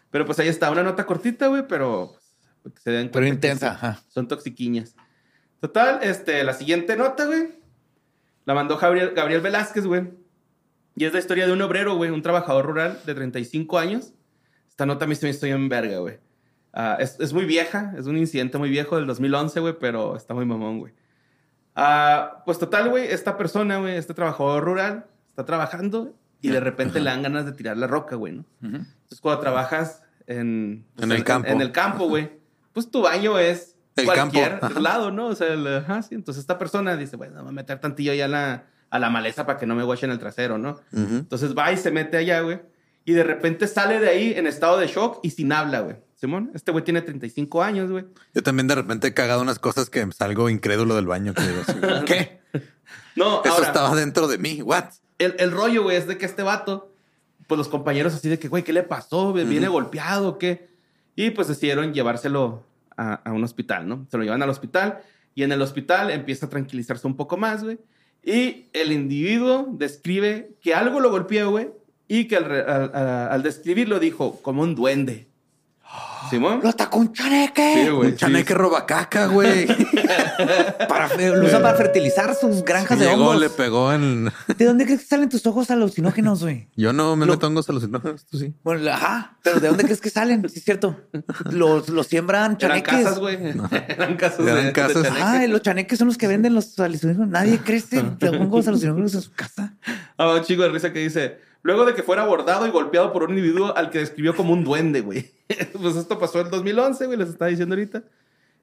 Pero pues ahí está, una nota cortita, güey, pero pues, que se den Pero intensa. Son toxiquiñas. Total, este, la siguiente nota, güey, la mandó Gabriel, Gabriel Velázquez, güey. Y es la historia de un obrero, güey, un trabajador rural de 35 años. Esta nota a mí se me estoy en verga, güey. Ah, es, es muy vieja, es un incidente muy viejo del 2011, güey, pero está muy mamón, güey. Ah, pues total, güey, esta persona, güey, este trabajador rural, está trabajando y de repente le dan ganas de tirar la roca, güey, ¿no? Entonces, cuando trabajas en, pues, En el campo. En, el campo, güey, pues tu baño es El cualquier campo. Lado, ¿no? O sea, el- ajá, sí. Entonces, esta persona dice, bueno, voy a meter tantillo ya a la, a la maleza para que no me guachen el trasero, ¿no? Entonces va y se mete allá, güey. Y de repente sale de ahí en estado de shock y sin habla, güey. Simón, este güey tiene 35 años, güey. Yo también de repente he cagado unas cosas que salgo incrédulo del baño. Que digo así, [LAUGHS] ¿Qué? No, Eso ahora, estaba dentro de mí. What? el, el rollo, güey, es de que este vato, pues los compañeros así de que, güey, ¿qué le pasó? ¿Viene golpeado o qué? Y pues decidieron llevárselo a, a un hospital, ¿no? Se lo llevan al hospital y en el hospital empieza a tranquilizarse un poco más, güey. Y el individuo describe que algo lo golpeó, güey, y que al, describirlo dijo como un duende. ¿Simón? ¡Lo atacó un chaneque! Sí, güey. Un chaneque roba caca, güey. [LAUGHS] Para, lo usa para fertilizar sus granjas de Llegó, hongos. le pegó en... ¿De dónde crees que salen tus ojos alucinógenos, güey? [LAUGHS] Yo no me Lo- meto hongos alucinógenos, tú sí. Bueno, ajá, pero ¿de dónde crees que salen? Sí, es cierto. Los, los siembran Eran chaneques. casas, güey. [LAUGHS] Eran casas de, Eran de casas. chaneques. Ah, los chaneques son los que venden los alucinógenos. Nadie crece de hongos alucinógenos en su casa. Ah, un chico de risa que dice, luego de que fuera abordado y golpeado por un individuo al que describió como un duende, güey. [LAUGHS] pues esto pasó en 2011, güey, les estaba diciendo ahorita.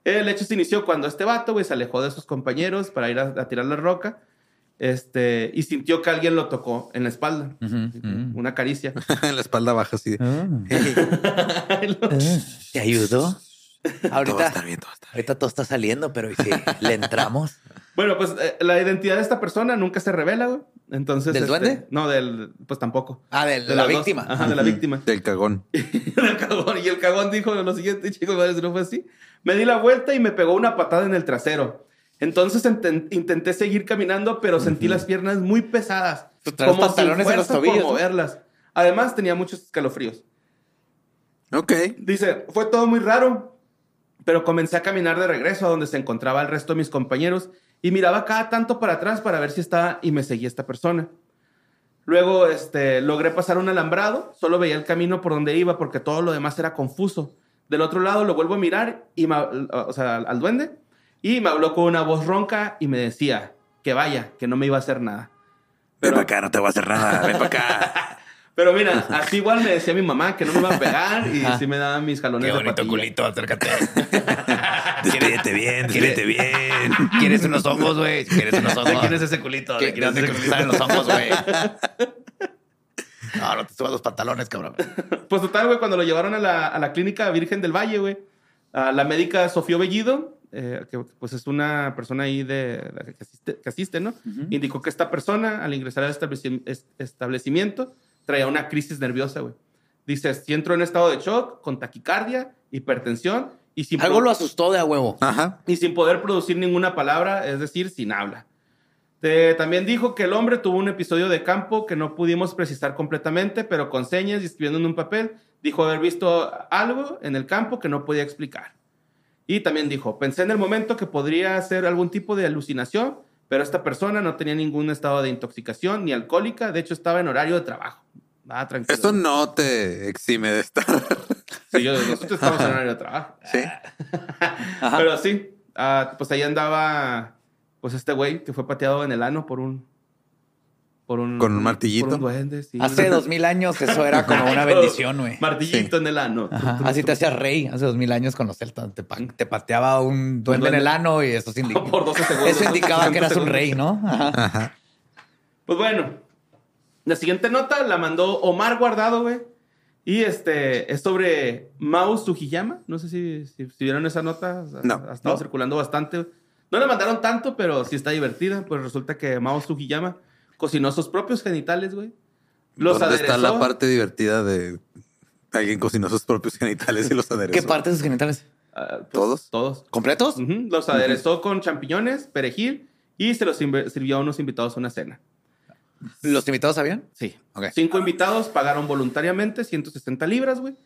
El hecho se inició cuando este vato, güey, se alejó de sus compañeros para ir a, a tirar la roca. Este, y sintió que alguien lo tocó en la espalda. Una caricia. [LAUGHS] en la espalda baja, así. de, "Hey, [LAUGHS] ¿Te ayudó? [LAUGHS] todo va a Ahorita, estar bien, todo va a estar bien. ahorita todo está saliendo, pero ¿y si le entramos? [LAUGHS] bueno, pues eh, la identidad de esta persona nunca se revela, güey. Entonces. ¿Del este, duende? No, del. Pues tampoco. Ah, de, De la dos. víctima. Ajá, de la víctima. Del cagón. [LAUGHS] del cagón. Y el cagón dijo lo siguiente, chicos, madre, si no fue así. Me di la vuelta y me pegó una patada en el trasero. Entonces intenté seguir caminando, pero sentí las piernas muy pesadas. Sin pantalones en los fuerza por tobillos, ¿no? moverlas. Además, tenía muchos escalofríos. Ok. Dice, fue todo muy raro, pero comencé a caminar de regreso a donde se encontraba el resto de mis compañeros y miraba cada tanto para atrás para ver si estaba y me seguía esta persona. Luego este, logré pasar un alambrado, solo veía el camino por donde iba porque todo lo demás era confuso. Del otro lado lo vuelvo a mirar, y me- o sea, al, al duende, y me habló con una voz ronca y me decía que vaya, que no me iba a hacer nada. Ven Pero- para acá, no te voy a hacer nada. Ven para acá. [LAUGHS] Pero mira, así igual me decía mi mamá que no me iba a pegar y sí me daban mis jalones de patilla. acércate. [LAUGHS] Despídete bien, despídete bien. ¿Quieres unos hongos, güey? ¿Quieres unos hongos? ¿De quién es ese culito? ¿De ¿Qué- quién es ¿Dónde ese que salen los hongos, güey? No, no te subas los pantalones, cabrón. Pues total, güey, cuando lo llevaron a la, a la clínica Virgen del Valle, güey, a la médica Sofía Bellido, eh, que pues es una persona ahí de, de- que, asiste, que asiste, ¿no? Indicó que esta persona, al ingresar al estableci- es- establecimiento, traía una crisis nerviosa, güey. Dice, si entró en estado de shock, con taquicardia, hipertensión y sin, Algo lo asustó de a huevo. Ajá. y sin poder producir ninguna palabra, es decir, sin habla. Eh, también dijo que el hombre tuvo un episodio de campo que no pudimos precisar completamente, pero con señas y escribiendo en un papel, dijo haber visto algo en el campo que no podía explicar. Y también dijo, pensé en el momento que podría ser algún tipo de alucinación, pero esta persona no tenía ningún estado de intoxicación ni alcohólica, de hecho estaba en horario de trabajo. Ah, tranquilo. Esto no te exime de estar. Sí, yo- nosotros estamos en horario de trabajo. [LAUGHS] Sí. Pero sí, ah, pues ahí andaba, pues este güey que fue pateado en el ano por un... Por un, Con un martillito. Por un duende, sí. Hace [LAUGHS] dos mil años eso era como una bendición, güey. Martillito en el ano. Ajá, Así te hacías rey hace dos mil años con los celtas. Te, pa- te pateaba un duende en el ano y eso, indi- [LAUGHS] Por 12 segundos. eso indicaba que eras un rey, ¿no? Ajá. Ajá. Pues bueno, la siguiente nota la mandó Omar Guardado, güey. Y este es sobre Mao Sugiyama. No sé si, si, si vieron esa nota. No. Ha estado No. circulando bastante. No le mandaron tanto, pero sí está divertida. Pues resulta que Mao Sugiyama cocinó sus propios genitales, güey. Los ¿Dónde está la parte divertida de alguien cocinó sus propios genitales y los aderezó? ¿Qué parte de sus genitales? Ah, pues, ¿Todos? Todos. ¿Completos? Los aderezó con champiñones, perejil y se los sirvió a unos invitados a una cena. ¿Los invitados sabían? Sí. Cinco invitados pagaron voluntariamente 160 libras, güey.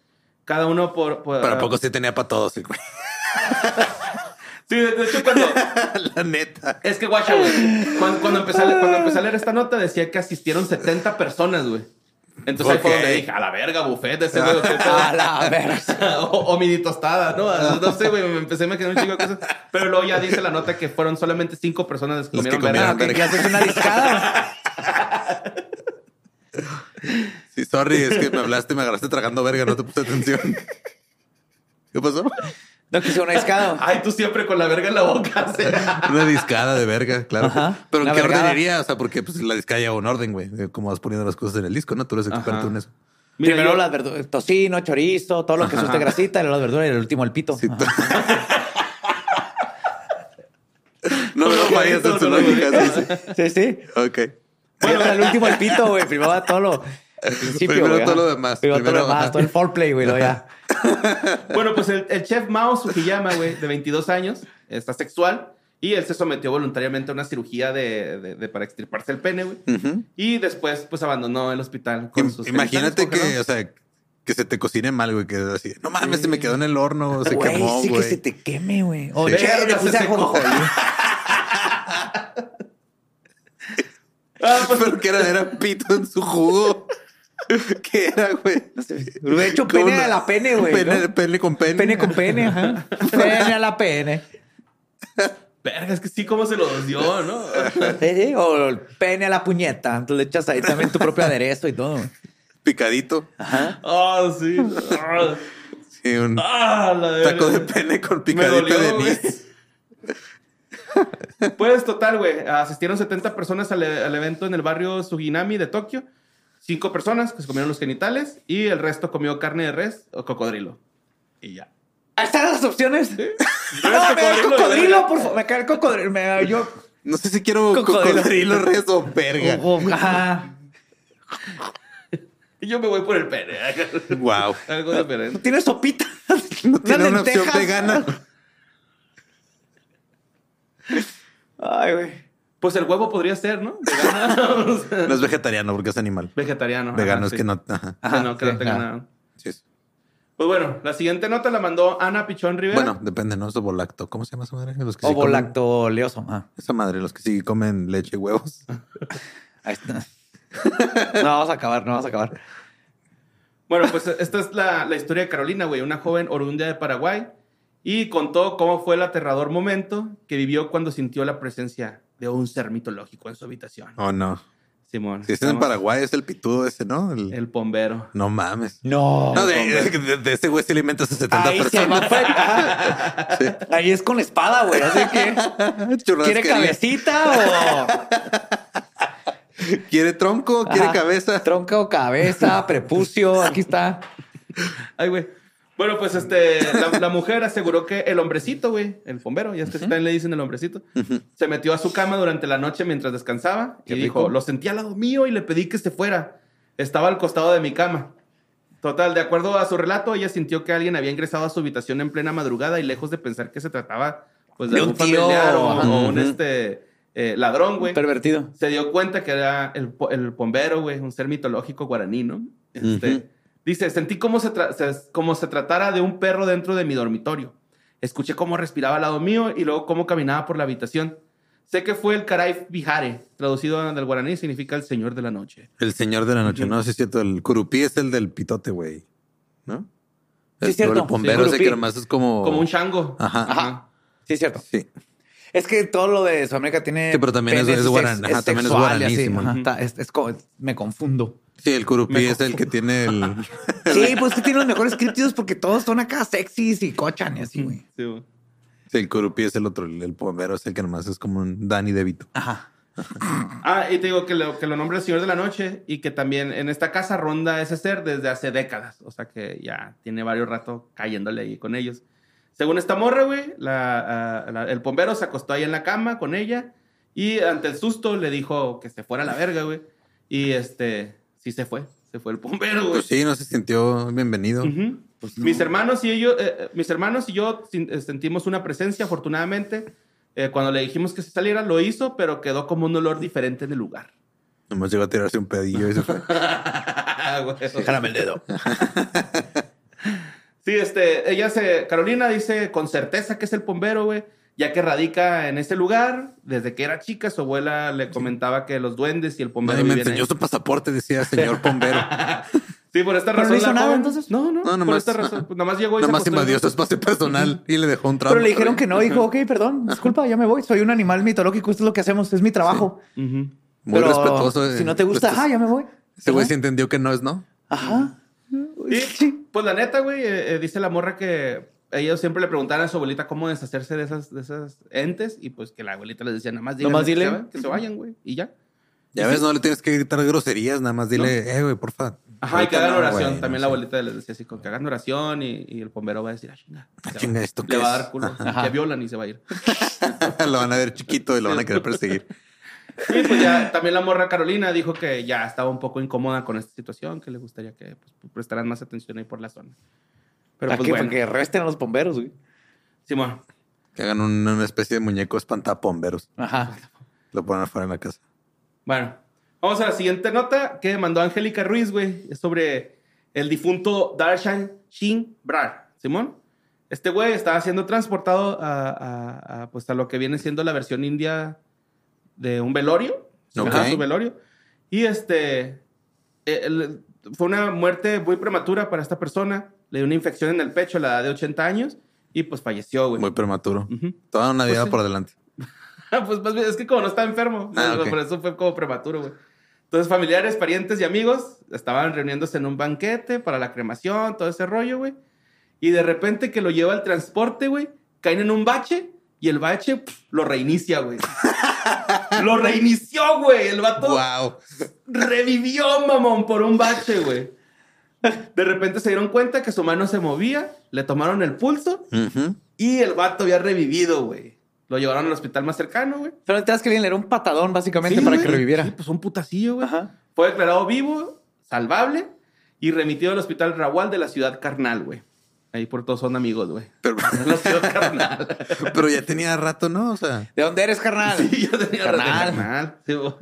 Cada uno por... por- Pero a poco sí tenía para todos el güey. [LAUGHS] Sí, de, de hecho, cuando. [LAUGHS] La neta. Es que, guacha, güey. Cuando, cuando empecé a leer, cuando empecé a leer esta nota, decía que asistieron 70 personas, güey. Entonces ahí fue donde dije, a la verga, buffet de ese [LAUGHS] güey. ¿qué A pedo?" la verga. [LAUGHS] o, o mini tostada, ¿no? No sé, güey. Me empecé a imaginar un chingo de cosas. Pero luego ya dice la nota que fueron solamente cinco personas las que comieron verga. Ah, comieron que ya haces una discada. Sí, sorry, es que me hablaste y me agarraste tragando verga, no te puse atención. ¿Qué pasó? No quise una discada. [LAUGHS] Ay, tú siempre con la verga en la boca. ¿sí? [LAUGHS] Una discada de verga, claro. Ajá. Pero ¿en qué vergada. orden iría? O sea, porque pues, la discada lleva un orden, güey. de Cómo vas poniendo las cosas en el disco, ¿no? Tú eres experto Ajá. en eso. Mira, Primero yo- las verduras, tocino, chorizo, todo lo que asuste grasita, luego las verduras y el último el pito. Sí. [LAUGHS] No, no fallas en su No lo lógica. sí, sí. Sí, sí. Ok. Bueno, el último el pito, güey. Primero va todo lo. Primero todo lo demás. Primero, todo lo demás, todo el foreplay, güey, luego ya. [LAUGHS] Bueno, pues el, el chef Mao Sugiyama, güey, de 22 años, está sexual y él se sometió voluntariamente a una cirugía de, de- de- para extirparse el pene, güey. Y después, pues abandonó el hospital con Im- sus Imagínate que, o sea, que se te cocine mal, güey. Que así, no mames, Sí. se me quedó en el horno, se Güey, quemó, sí que se te queme, güey. O Sí. le puse. Ah, pues, [LAUGHS] Pero que era, era pito en su jugo. [LAUGHS] ¿Qué era, güey? Lo he hecho pene una- a la pene, güey. Pene, ¿no? pene con pene. Pene con pene, ajá. [LAUGHS] Pene a la pene. verga, es que sí, como se los dio, ¿no? [LAUGHS] Sí, sí, O el pene a la puñeta. Entonces le echas ahí también tu propio aderezo y todo. Picadito. Ajá. Ah, sí. Ah, Sí, un Ah, la verga. taco de pene con picadito dolió, de anís. Pues total, güey. Asistieron 70 personas al, al evento en el barrio Suginami de Tokio. Cinco personas que se comieron los genitales y el resto comió carne de res o cocodrilo. Y ya. Ahí están las opciones. No, [LAUGHS] me da el cocodrilo, por favor. Me cae el cocodrilo. Me da yo. No sé si quiero Cocodrilo. cocodrilo, res o verga. o- Ajá. Y yo me voy por el pene. [LAUGHS] Wow. Algo diferente. Tiene sopita. No tiene una opción vegana. Ay, güey. Pues el huevo podría ser, ¿no? Vegano. [LAUGHS] O sea, No es vegetariano porque es animal. Vegetariano. Vegano ajá, es sí. que no. Ajá. Sí, no, que no sí, tenga ajá. nada. Sí. Pues bueno, la siguiente nota la mandó Ana Pichón Rivera. Bueno, depende, ¿no? Es ovolacto. ¿Cómo se llama esa madre? Los que sí Ovo comen-. Ah, Esa madre, los que sí comen leche y huevos. [LAUGHS] ahí está. No vamos a acabar, no vamos a acabar. Bueno, pues esta es la, la historia de Carolina, güey, una joven oriunda de Paraguay, y contó cómo fue el aterrador momento que vivió cuando sintió la presencia de un ser mitológico en su habitación. Oh, no. Simón. Si es en Paraguay, es el pitudo ese, ¿no? El- El pombero. No mames. No. No, de, de- de ese güey se alimenta a 70 Ahí se personas. va. [LAUGHS] Ajá. Ahí es con espada, güey. Así que. [LAUGHS] ¿Quiere cabecita o.? [LAUGHS] ¿Quiere tronco? ¿Quiere Ajá. cabeza? Tronca o cabeza, prepucio. Aquí está. Ay, güey. Bueno, pues este, la, la mujer aseguró que el hombrecito, güey, el bombero, ya es que también le dicen el hombrecito, se metió a su cama durante la noche mientras descansaba y dijo, lo sentí al lado mío y le pedí que se fuera. Estaba al costado de mi cama. Total, de acuerdo a su relato, ella sintió que alguien había ingresado a su habitación en plena madrugada y lejos de pensar que se trataba pues, de, un familiar o, ajá. o un este, eh, ladrón, güey Pervertido. se dio cuenta que era el, el pombero, güey, un ser mitológico guaraní, ¿no? Este. Dice, sentí como se, se- como se tratara de un perro dentro de mi dormitorio. Escuché cómo respiraba al lado mío y luego cómo caminaba por la habitación. Sé que fue el Karai Vihare, traducido del guaraní, significa el señor de la noche. El señor de la noche. No, sí es cierto. El curupí es el del pitote, güey. ¿no? Sí, Es cierto. El bombero Sí, ese que nomás es como... Como un chango. Ajá. Ajá. Sí, es cierto. Sí. Es que todo lo de Sudamérica tiene. Sí, pero también es- es guaran- sex- ajá, también es guaraní, así. Ajá, está- es- es me confundo. Sí, el curupí es el que tiene el... [LAUGHS] Sí, pues que tiene los mejores críptidos porque todos son acá sexys y cochan y así, güey. Sí, güey. Sí, el curupí es el otro. El, bombero es el que nomás es como un Danny DeVito. Ajá. Ah, y te digo que lo, que lo nombra el Señor de la Noche y que también en esta casa ronda ese ser desde hace décadas. O sea que ya tiene varios rato cayéndole ahí con ellos. Según esta morra, güey, la- la- el bombero se acostó ahí en la cama con ella y ante el susto le dijo que se fuera a la verga, güey. Y este, sí se fue. Se fue el bombero, güey. Pues sí, no se sintió bienvenido. Ujú. mis hermanos y ellos, eh, eh, mis hermanos y yo eh, sentimos una presencia, afortunadamente. Eh, cuando le dijimos que se saliera, lo hizo, pero quedó como un olor diferente en el lugar. Nomás llegó a tirarse un pedillo y se fue. [LAUGHS] Jálame el dedo. [LAUGHS] Sí, este, ella se, Carolina dice con certeza que es el bombero, güey, ya que radica en ese lugar, desde que era chica, su abuela le comentaba que los duendes y el pombero Nadie me enseñó ahí. su pasaporte, decía señor [LAUGHS] Pombero. Sí, por esta Pero no razón. hizo nada, entonces. No, no, No, por nomás- esta razón. [LAUGHS] Pues nada más llegó y Nada se más invadió su espacio personal y le dejó un trauma. Pero le dijeron que no. Dijo, ok, perdón, disculpa, ya me voy. Soy un animal mitológico. Esto es lo que hacemos. Es mi trabajo. Muy Pero respetuoso. eh. Si no te gusta, Pues, ah, ya me voy. Ese güey sí entendió que no es no. Ajá. Sí, pues la neta, güey, eh, eh, dice la morra que ellos siempre le preguntaban a su abuelita cómo deshacerse de esas, de esas entes y pues que la abuelita les decía, nada más que dile. se vayan, que se vayan, güey, y ya. Ya ves, no le tienes que gritar groserías, nada más dile, eh, güey, porfa. Ajá, y que hagan no, oración. También no la sé. abuelita les decía así, con que hagan oración y, y el bombero va a decir, ah, chinga. Ah, chinga, ¿esto Le qué va a dar culo. Ajá. Que violan y se va a ir. [LAUGHS] lo van a ver chiquito y lo van a querer perseguir. Y pues ya también la morra Carolina dijo que ya estaba un poco incómoda con esta situación, que le gustaría que pues, prestaran más atención ahí por la zona. Pero ¿Para pues qué? bueno, que resten a los bomberos, güey. Simón. Que hagan un- una especie de muñeco espantapomberos. Ajá. Lo ponen afuera en la casa. Bueno, vamos a la siguiente nota que mandó Angélica Ruiz, güey. Es sobre el difunto Darshan Shin Brar. Simón. Este güey estaba siendo transportado a, a- a, pues, a lo que viene siendo la versión india de un velorio. Su velorio. Y este. eh, el- fue una muerte muy prematura para esta persona. Le dio una infección en el pecho a la edad de 80 años y pues falleció, güey. Muy prematuro. Toda una Pues vida por delante. [LAUGHS] pues más bien, es que como no estaba enfermo, Ah, pues, ok. por eso fue como prematuro, güey. Entonces, familiares, parientes y amigos estaban reuniéndose en un banquete para la cremación, todo ese rollo, güey. Y de repente que lo lleva al transporte, güey, caen en un bache y el bache lo reinicia, güey. [LAUGHS] lo reinició, güey. El vato Wow. revivió, mamón, por un bache, güey. [LAUGHS] De repente se dieron cuenta que su mano se movía, le tomaron el pulso y el vato había revivido, güey. Lo llevaron al hospital más cercano, güey. Pero te das que bien, le era un patadón básicamente Sí, para que reviviera. Sí, pues un putacillo, güey. Fue declarado vivo, salvable y remitido al hospital Ragual de la ciudad carnal, güey. Ahí por todos son amigos, güey. Pero, [LAUGHS] La ciudad carnal. [LAUGHS] pero ya tenía rato, ¿no? O sea, ¿De dónde eres, carnal? Sí, yo tenía Carnal. razón, carnal. Sí, güey.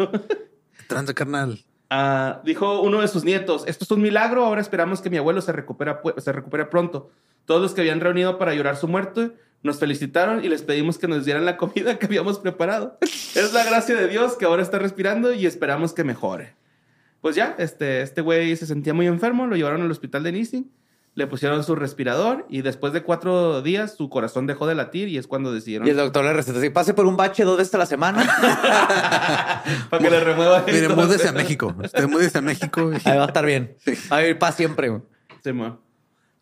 tranza carnal. Ah, dijo uno de sus nietos, esto es un milagro, ahora esperamos que mi abuelo se recupera, se recupere pronto. Todos los que habían reunido para llorar su muerte nos felicitaron y les pedimos que nos dieran la comida que habíamos preparado. [LAUGHS] es la gracia de Dios que ahora está respirando y esperamos que mejore. Pues ya, este este güey se sentía muy enfermo, lo llevaron al hospital de Nisi, le pusieron su respirador y después de cuatro días su corazón dejó de latir y es cuando decidieron Y el doctor le receta así, pase por un bache dos veces a la semana. [LAUGHS] para que le remueva. Mire, múdese a. México. Usted múdese a México. y- Ahí va a estar bien. Va a vivir para siempre. güey. Sí, mo.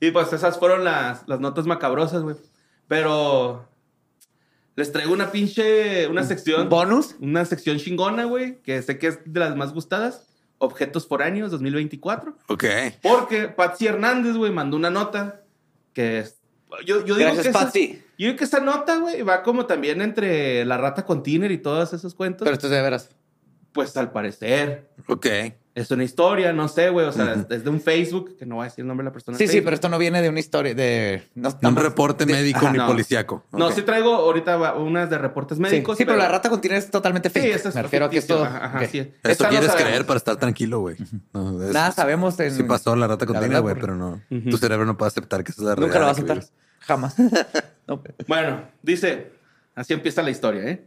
Y pues esas fueron las, las notas macabrosas, güey. Pero les traigo una pinche, una sección, ¿Bonus? una sección chingona, güey, que sé que es de las más gustadas. Objetos foráneos 2024. Ok. Porque Patsy Hernández, güey, mandó una nota que es... Yo, yo digo Gracias, que esa- Patsy. yo digo que esa nota, güey, va como también entre la rata con Tiner y todos esos cuentos. Pero esto es de veras. Pues al parecer Ok. Es una historia, no sé, güey. O sea, es de un Facebook, que no voy a decir el nombre de la persona. Sí, sí, pero esto no viene de una historia de... No, No un estamos- reporte de- médico Ajá. ni no. policíaco. No, Ok. sí traigo ahorita unas de reportes Sí, médicos. sí, pero la rata contiene es totalmente Sí, fake. esa es Me refiero a que esto... Ajá, sí. Esta no quieres creer para estar tranquilo, güey. No, es- Nada sabemos en... Sí pasó la rata verdad, güey, pero no. Tu cerebro no puede aceptar que esa es la realidad. Nunca lo va a aceptar. Jamás. [LAUGHS] No. Bueno, dice, así empieza la historia, ¿eh?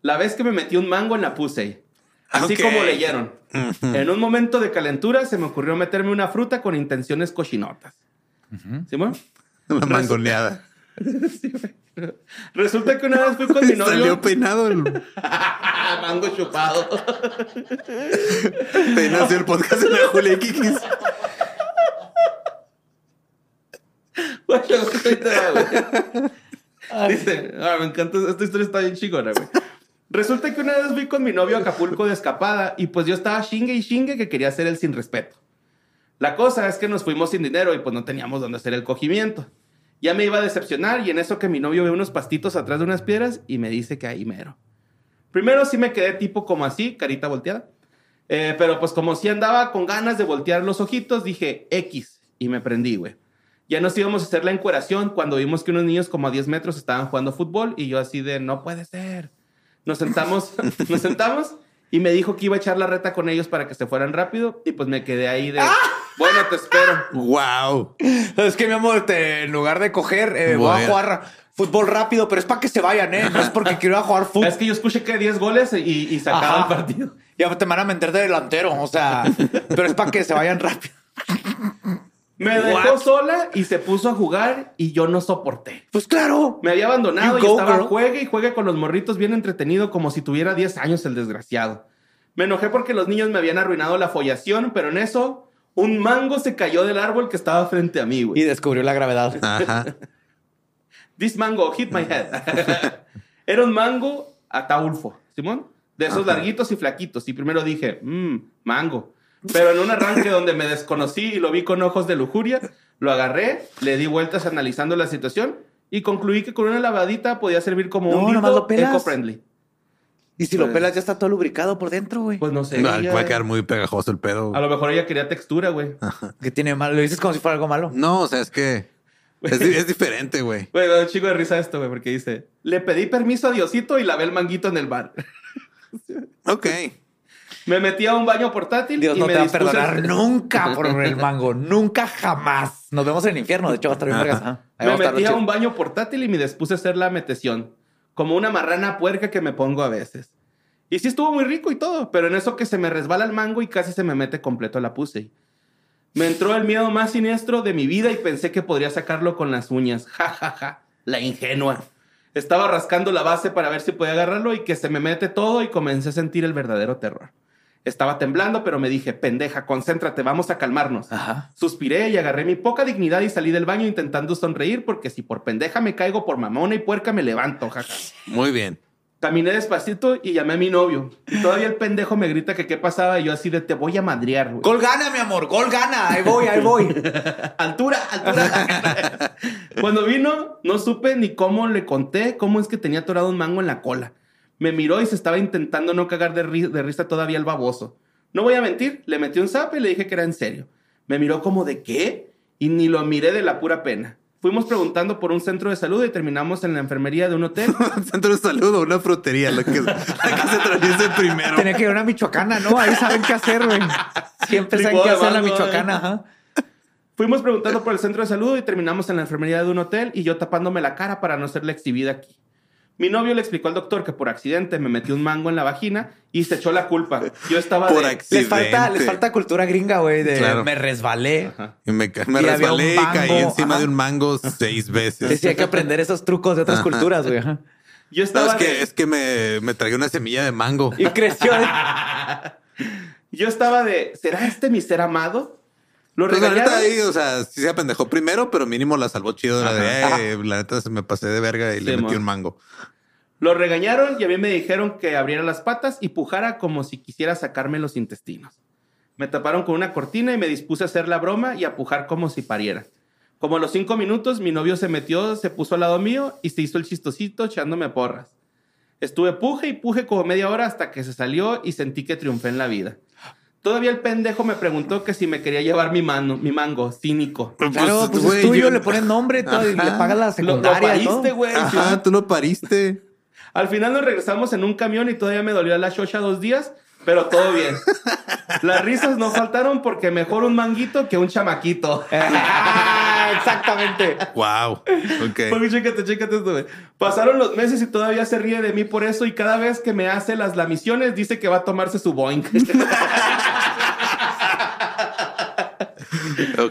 La vez que me metí un mango en la puse. Así Ok. como leyeron. En un momento de calentura se me ocurrió meterme una fruta con intenciones cochinotas. ¿Sí, bueno? La mangoneada. [LAUGHS] Resulta que una vez fui con mi novio. Salió peinado el... [LAUGHS] mango chupado. [LAUGHS] Te nació el podcast de la Julia Kikis. Bueno, güey. Dice, ah, me encanta, esta historia está bien chingona, güey. Resulta que una vez fui con mi novio a Acapulco de escapada y pues yo estaba chingue y chingue que quería hacer el sin respeto. La cosa es que nos fuimos sin dinero y pues no teníamos dónde hacer el cogimiento. Ya me iba a decepcionar y en eso que mi novio ve unos pastitos atrás de unas piedras y me dice que ahí mero. Primero sí me quedé tipo como así, carita volteada. Eh, pero pues como si andaba con ganas de voltear los ojitos, dije X y me prendí, güey. Ya nos íbamos a hacer la encueración cuando vimos que unos niños como a 10 metros estaban jugando fútbol y yo así de no puede ser. Nos sentamos, [LAUGHS] nos sentamos Y me dijo que iba a echar la reta con ellos para que se fueran rápido. Y pues me quedé ahí de, bueno, te espero. Wow. Es que, mi amor, te- en lugar de coger, eh, voy a jugar fútbol rápido, pero es para que se vayan, ¿eh? No es porque quiero ir a jugar fútbol. Es que yo escuché que 10 goles y, y sacaba Ajá. el partido. Ya te van a meter de delantero, o sea, pero es para que se vayan rápido. [LAUGHS] Me dejó sola y se puso a jugar y yo no soporté. Pues claro. Me había abandonado You y go, estaba girl. juegue y juegue con los morritos bien entretenido como si tuviera 10 años el desgraciado. Me enojé porque los niños me habían arruinado la follación, pero en eso un mango se cayó del árbol que estaba frente a mí, Y güey. descubrió la gravedad. [LAUGHS] Ajá. This mango hit my head. [LAUGHS] Era un mango ataulfo, Simón. De esos larguitos y flaquitos. Y primero dije, mmm, mango. Pero en un arranque donde me desconocí y lo vi con ojos de lujuria, lo agarré, le di vueltas analizando la situación y concluí que con una lavadita podía servir como No, un pelas. eco-friendly. Y si lo pelas, ya está todo lubricado por dentro, güey. Pues no sé. No, ella- puede quedar muy pegajoso el pedo. A lo mejor ella quería textura, güey. Que tiene malo. Lo dices como si fuera algo malo. No, o sea, es que es, es diferente, güey. Güey, me da un chico de risa esto, güey, porque dice, le pedí permiso a Diosito y lavé el manguito en el bar. Ok. Me metí a un baño portátil Dios y no me te va a perdonar nunca por el mango. Nunca jamás. Nos vemos en el infierno. De hecho, va a estar bien vergas. Ajá. Ahí Me a metí a un baño portátil y me dispuse a hacer la meteción. Como una marrana puerca que me pongo a veces. Y sí estuvo muy rico y todo, pero en eso que se me resbala el mango y casi se me mete completo la puse. Me entró el miedo más siniestro de mi vida y pensé que podría sacarlo con las uñas. Ja, ja, ja. La ingenua. Estaba rascando la base para ver si podía agarrarlo y que se me mete todo y comencé a sentir el verdadero terror. Estaba temblando, pero me dije, pendeja, concéntrate, vamos a calmarnos. Ajá. Suspiré y agarré mi poca dignidad y salí del baño intentando sonreír porque si por pendeja me caigo, por mamona y puerca me levanto, jaja. Muy bien. Caminé despacito y llamé a mi novio. Y todavía el pendejo me grita que qué pasaba y yo así de te voy a madrear, güey. Gol gana, mi amor. Gol gana. Ahí voy, ahí voy. [LAUGHS] altura, altura. Cuando vino, no supe ni cómo le conté cómo es que tenía atorado un mango en la cola. Me miró y se estaba intentando no cagar de, ri- de risa todavía el baboso. No voy a mentir, le metí un zap y le dije que era en serio. Me miró como de qué y ni lo miré de la pura pena. Fuimos preguntando por un centro de salud y terminamos en la enfermería de un hotel. [LAUGHS] Centro de salud o una frutería, la que, [LAUGHS] la que se atraviese primero. Tenía que ir a una michoacana, ¿no? Ahí saben qué hacer, güey. Siempre saben qué hacer en la michoacana. eh. Ajá. Fuimos preguntando por el centro de salud y terminamos en la enfermería de un hotel y yo tapándome la cara para no ser la exhibida aquí. Mi novio le explicó al doctor que por accidente me metió un mango en la vagina y se echó la culpa. Yo estaba Por de... accidente. Les falta, les falta cultura gringa, güey, de Claro. me resbalé. Y me, Y resbalé y caí encima ajá. de un mango seis veces. Decía hay que aprender esos trucos de otras Ajá. culturas, güey. Yo No, estaba es que, de... es que me, me tragué una semilla de mango. Y creció. [LAUGHS] Yo estaba de... ¿Será este mi ser amado? Lo Pues la regañaron. neta ahí, o sea, sí se apendejó primero, pero mínimo la salvó chido. La de, eh, la neta se me pasé de verga y le metí un mango. Lo regañaron y a mí me dijeron que abriera las patas y pujara como si quisiera sacarme los intestinos. Me taparon con una cortina y me dispuse a hacer la broma y a pujar como si pariera. Como a los cinco minutos, mi novio se metió, se puso al lado mío y se hizo el chistosito echándome porras. Estuve puje y puje como media hora hasta que se salió y sentí que triunfé en la vida. Todavía el pendejo me preguntó que si me quería llevar mi, mano, mi mango, cínico. Claro, pues güey, es tuyo, yo- le ponen nombre todo y le pagas la Lo, lo secundaria. y todo. pariste, güey. Ajá, tú lo pariste. Al final nos regresamos en un camión y todavía me dolió la chocha dos días, pero todo bien. Las risas no faltaron porque mejor un manguito que un chamaquito. [LAUGHS] Ah, exactamente. Wow. Ok. Oye, chécate, chécate esto, güey. Pasaron los meses y todavía se ríe de mí por eso y cada vez que me hace las lamisiones dice que va a tomarse su boink. [LAUGHS]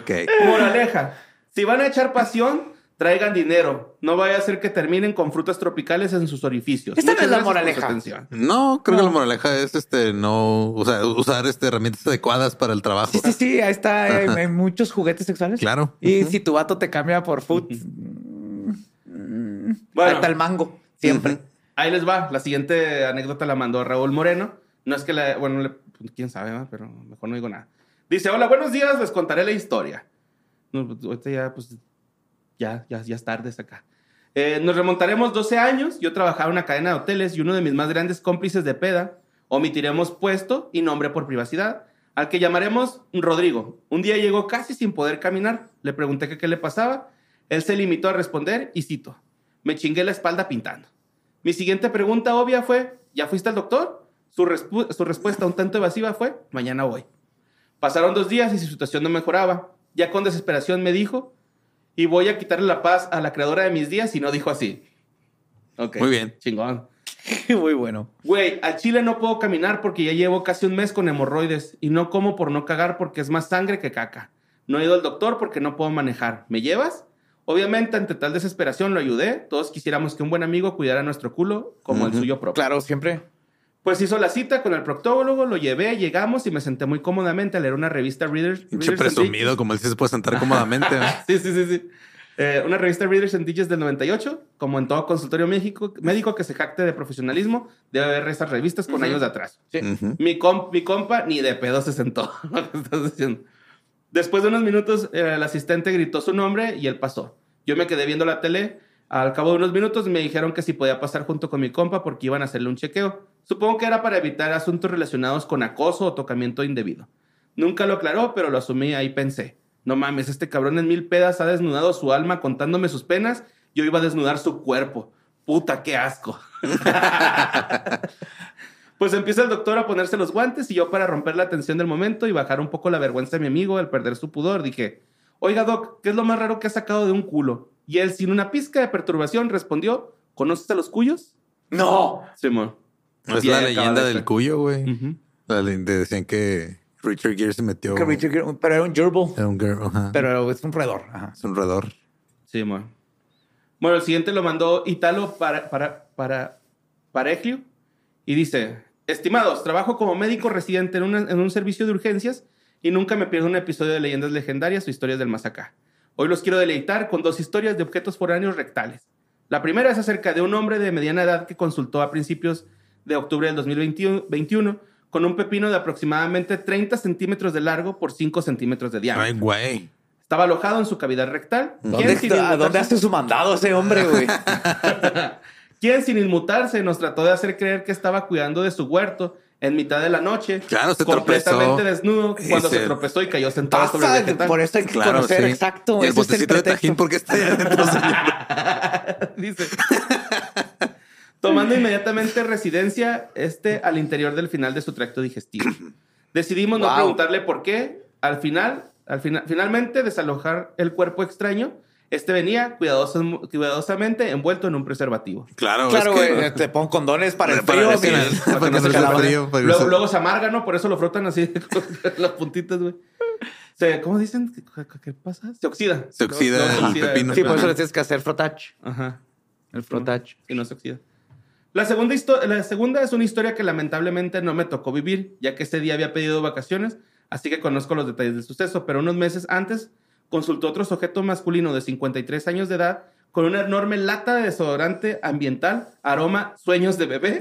Ok. Moraleja. Si van a echar pasión, traigan dinero. No vaya a ser que terminen con frutas tropicales en sus orificios. Esta no es la moraleja. No, creo que la moraleja es este no, o sea, usar este herramientas adecuadas para el trabajo. Sí, sí, sí. Ahí está. [LAUGHS] Hay, hay muchos juguetes sexuales. Claro. Y si tu vato te cambia por food, Bueno. ahí está el mango. Siempre. Ahí les va. La siguiente anécdota la mandó Raúl Moreno. No es que la. Bueno, le- pues, quién sabe, pero mejor no digo nada. Dice: Hola, buenos días, les contaré la historia. Pues, ahorita ya, pues. Ya, ya, ya es tarde es acá. Eh, nos remontaremos 12 años. Yo trabajaba en una cadena de hoteles y uno de mis más grandes cómplices de peda, omitiremos puesto y nombre por privacidad, al que llamaremos Rodrigo. Un día llegó casi sin poder caminar. Le pregunté que qué le pasaba. Él se limitó a responder y cito: Me chingué la espalda pintando. Mi siguiente pregunta obvia fue: ¿Ya fuiste al doctor? Su, respu- su respuesta un tanto evasiva fue, mañana voy. Pasaron dos días y su situación no mejoraba. Ya con desesperación me dijo, y voy a quitarle la paz a la creadora de mis días y no dijo así. Ok. Muy bien. Chingón. [LAUGHS] Muy bueno. Güey, al chile no puedo caminar porque ya llevo casi un mes con hemorroides y no como por no cagar porque es más sangre que caca. No he ido al doctor porque no puedo manejar. ¿Me llevas? Obviamente, ante tal desesperación lo ayudé. Todos quisiéramos que un buen amigo cuidara nuestro culo como el suyo propio. Claro, siempre. Pues hizo la cita con el proctólogo, lo llevé, llegamos y me senté muy cómodamente a leer una revista Readers. Pinche presumido, como él sí se puede sentar cómodamente. ¿eh? [LAUGHS] Sí, sí, sí, sí. Eh, una revista Readers and Digits del 98, como en todo consultorio médico, médico que se jacte de profesionalismo, debe haber esas revistas con años de atrás. Sí. Ujú. Mi, com- mi compa ni de pedo se sentó. [LAUGHS] lo que estás diciendo. Después de unos minutos, eh, el asistente gritó su nombre y él pasó. Yo me quedé viendo la tele. Al cabo de unos minutos me dijeron que si podía pasar junto con mi compa porque iban a hacerle un chequeo. Supongo que era para evitar asuntos relacionados con acoso o tocamiento indebido. Nunca lo aclaró, pero lo asumí ahí pensé. No mames, este cabrón en mil pedas ha desnudado su alma contándome sus penas. Yo iba a desnudar su cuerpo. Puta, qué asco. [LAUGHS] Pues empieza el doctor a ponerse los guantes y yo para romper la tensión del momento y bajar un poco la vergüenza de mi amigo al perder su pudor, dije, oiga doc, ¿qué es lo más raro que ha sacado de un culo? Y él sin una pizca de perturbación respondió, ¿conoces a los cuyos? No. Simón. Es la leyenda de del cuyo, güey. La decían que Richard Gere se metió. Que Richard Gere- pero era un gerbil. Era un ajá. Pero es un roedor. Ajá. Es un roedor. Simón. Bueno, el siguiente lo mandó Italo para, para, para, Pareglio y dice, estimados, trabajo como médico residente en, una- en un servicio de urgencias y nunca me pierdo un episodio de leyendas legendarias o historias del más acá. Hoy los quiero deleitar con dos historias de objetos foráneos rectales. La primera es acerca de un hombre de mediana edad que consultó a principios de octubre del 2021 con un pepino de aproximadamente 30 centímetros de largo por 5 centímetros de diámetro. Ay, güey. Estaba alojado en su cavidad rectal. ¿Dónde, está- ¿A dónde inmutarse- hace su mandado ese hombre, güey? [LAUGHS] quien, sin inmutarse, nos trató de hacer creer que estaba cuidando de su huerto en mitad de la noche. Claro, se completamente tropezó. desnudo cuando se se- tropezó y cayó sentado sobre el vegetal. por eso hay que Claro, conocer sí. exacto. Y el es botecito de tajín, porque está adentro, señor? [LAUGHS] Dice. Tomando inmediatamente residencia este al interior del final de su tracto digestivo. Decidimos no preguntarle por qué. Al final, al final, finalmente desalojar el cuerpo extraño. Este venía cuidadoso- cuidadosamente envuelto en un preservativo. Claro, Claro, es que- güey. Te pongo condones para el Para frío. el [LAUGHS] para para que no se se Luego, se- luego se amarga, ¿no? Por eso lo frotan así [LAUGHS] con las puntitas, güey. Se, ¿Cómo dicen? ¿Qué, pasa? Se oxida. Se oxida el pepino. Sí, por eso le tienes que hacer frotach. Ajá. El frotach. Y no se oxida. La segunda, la segunda es una historia que lamentablemente no me tocó vivir, ya que ese día había pedido vacaciones, así que conozco los detalles del suceso, pero unos meses antes consultó otro sujeto masculino de 53 años de edad con una enorme lata de desodorante ambiental, aroma sueños de bebé,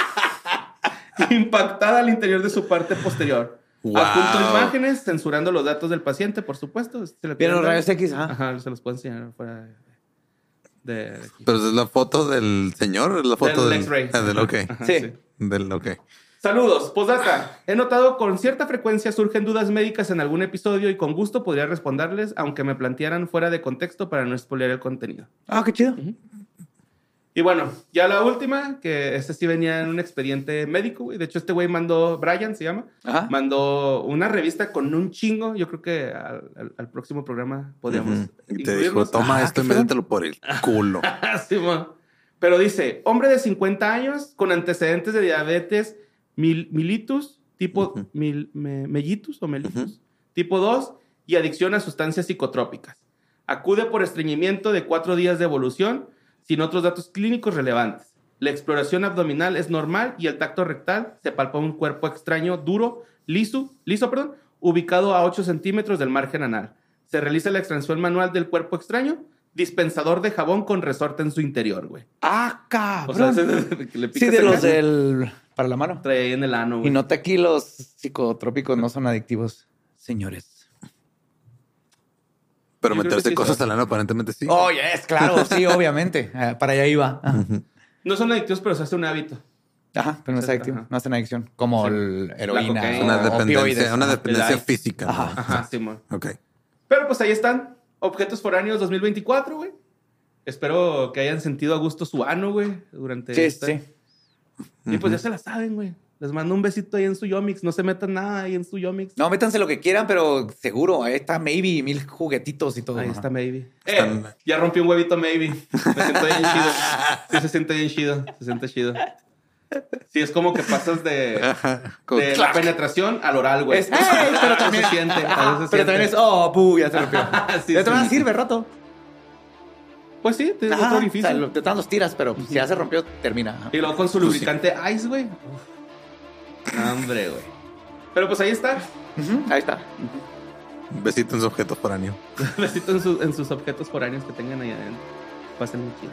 [LAUGHS] impactada al interior de su parte posterior. Wow. Imágenes, censurando los datos del paciente, por supuesto. Los dar. rayos X, ajá. Ajá, se los puedo enseñar fuera de... de-. Pero es la foto del señor, es la foto Del del. Ah, del ok. Ajá, Sí. Del ok. Saludos, postdata. He notado con cierta frecuencia surgen dudas médicas en algún episodio y con gusto podría responderles, aunque me plantearan fuera de contexto para no spoilear el contenido. Ah, qué chido. Y bueno, ya la última, que este sí venía en un expediente médico, güey. De hecho, este güey mandó, Brian se llama, Ajá. mandó una revista con un chingo. Yo creo que al, al- al próximo programa podríamos. Y te dijo, toma Ah, esto y métetelo por el [LAUGHS] culo. Sí. Pero dice, hombre de 50 años con antecedentes de diabetes mil- mellitus, tipo mil- me- mellitus o mellitus, tipo 2 y adicción a sustancias psicotrópicas. Acude por estreñimiento de cuatro días de evolución sin otros datos clínicos relevantes. La exploración abdominal es normal y el tacto rectal se palpa un cuerpo extraño, duro, liso, liso, perdón, ubicado a 8 centímetros del margen anal. Se realiza la extracción manual del cuerpo extraño, dispensador de jabón con resorte en su interior, güey. Ah, O sea, cabrón. [LAUGHS] se- le Sí, de los del... Para la mano. Trae ahí en el ano, Y güey. nota aquí los psicotrópicos no son adictivos, señores. Pero Yo meterse sí, cosas al ano aparentemente sí. Oh, yes, claro, sí, [LAUGHS] obviamente. Ah, para allá iba. Ajá. No son adictivos, pero se hace un hábito. Ajá, pero no es Ajá. adictivo. No hacen adicción. Como Sí. el heroína. o una dependencia, opioides. una Ajá. dependencia física. ¿no? Ajá. Ajá, Simón. Ok. Pero pues ahí están. Objetos foráneos 2024, güey. Espero que hayan sentido a gusto su ano, güey, durante Sí, esta- sí. Y pues ya se la saben, güey. Les mando un besito ahí en su Yomix. No se metan nada ahí en su Yomix. No, métanse lo que quieran, pero seguro, ahí está maybe, mil juguetitos y todo. Ahí está Maybe. Están- Eh, ya rompí un huevito Maybe. Me siento bien chido. Sí, se siente bien chido. Se siente chido. Sí, es como que pasas de, de la penetración al oral, güey. Es- ¡Ey! pero también, se siente. se pero también es, oh, pu, ya se rompió. [LAUGHS] Sí, de todas maneras sí. sirve rato. Pues sí, Ajá, otro o orificio. sea, de todas los tiras, pero pues, si ya se rompió, termina. Y luego con su lubricante Ice, güey. Hombre, güey. Pero pues ahí está. Ahí está. Besito en su objeto foráneo. [LAUGHS] Besito en, su- en sus objetos foráneos que tengan ahí adentro. Pasen muy chido.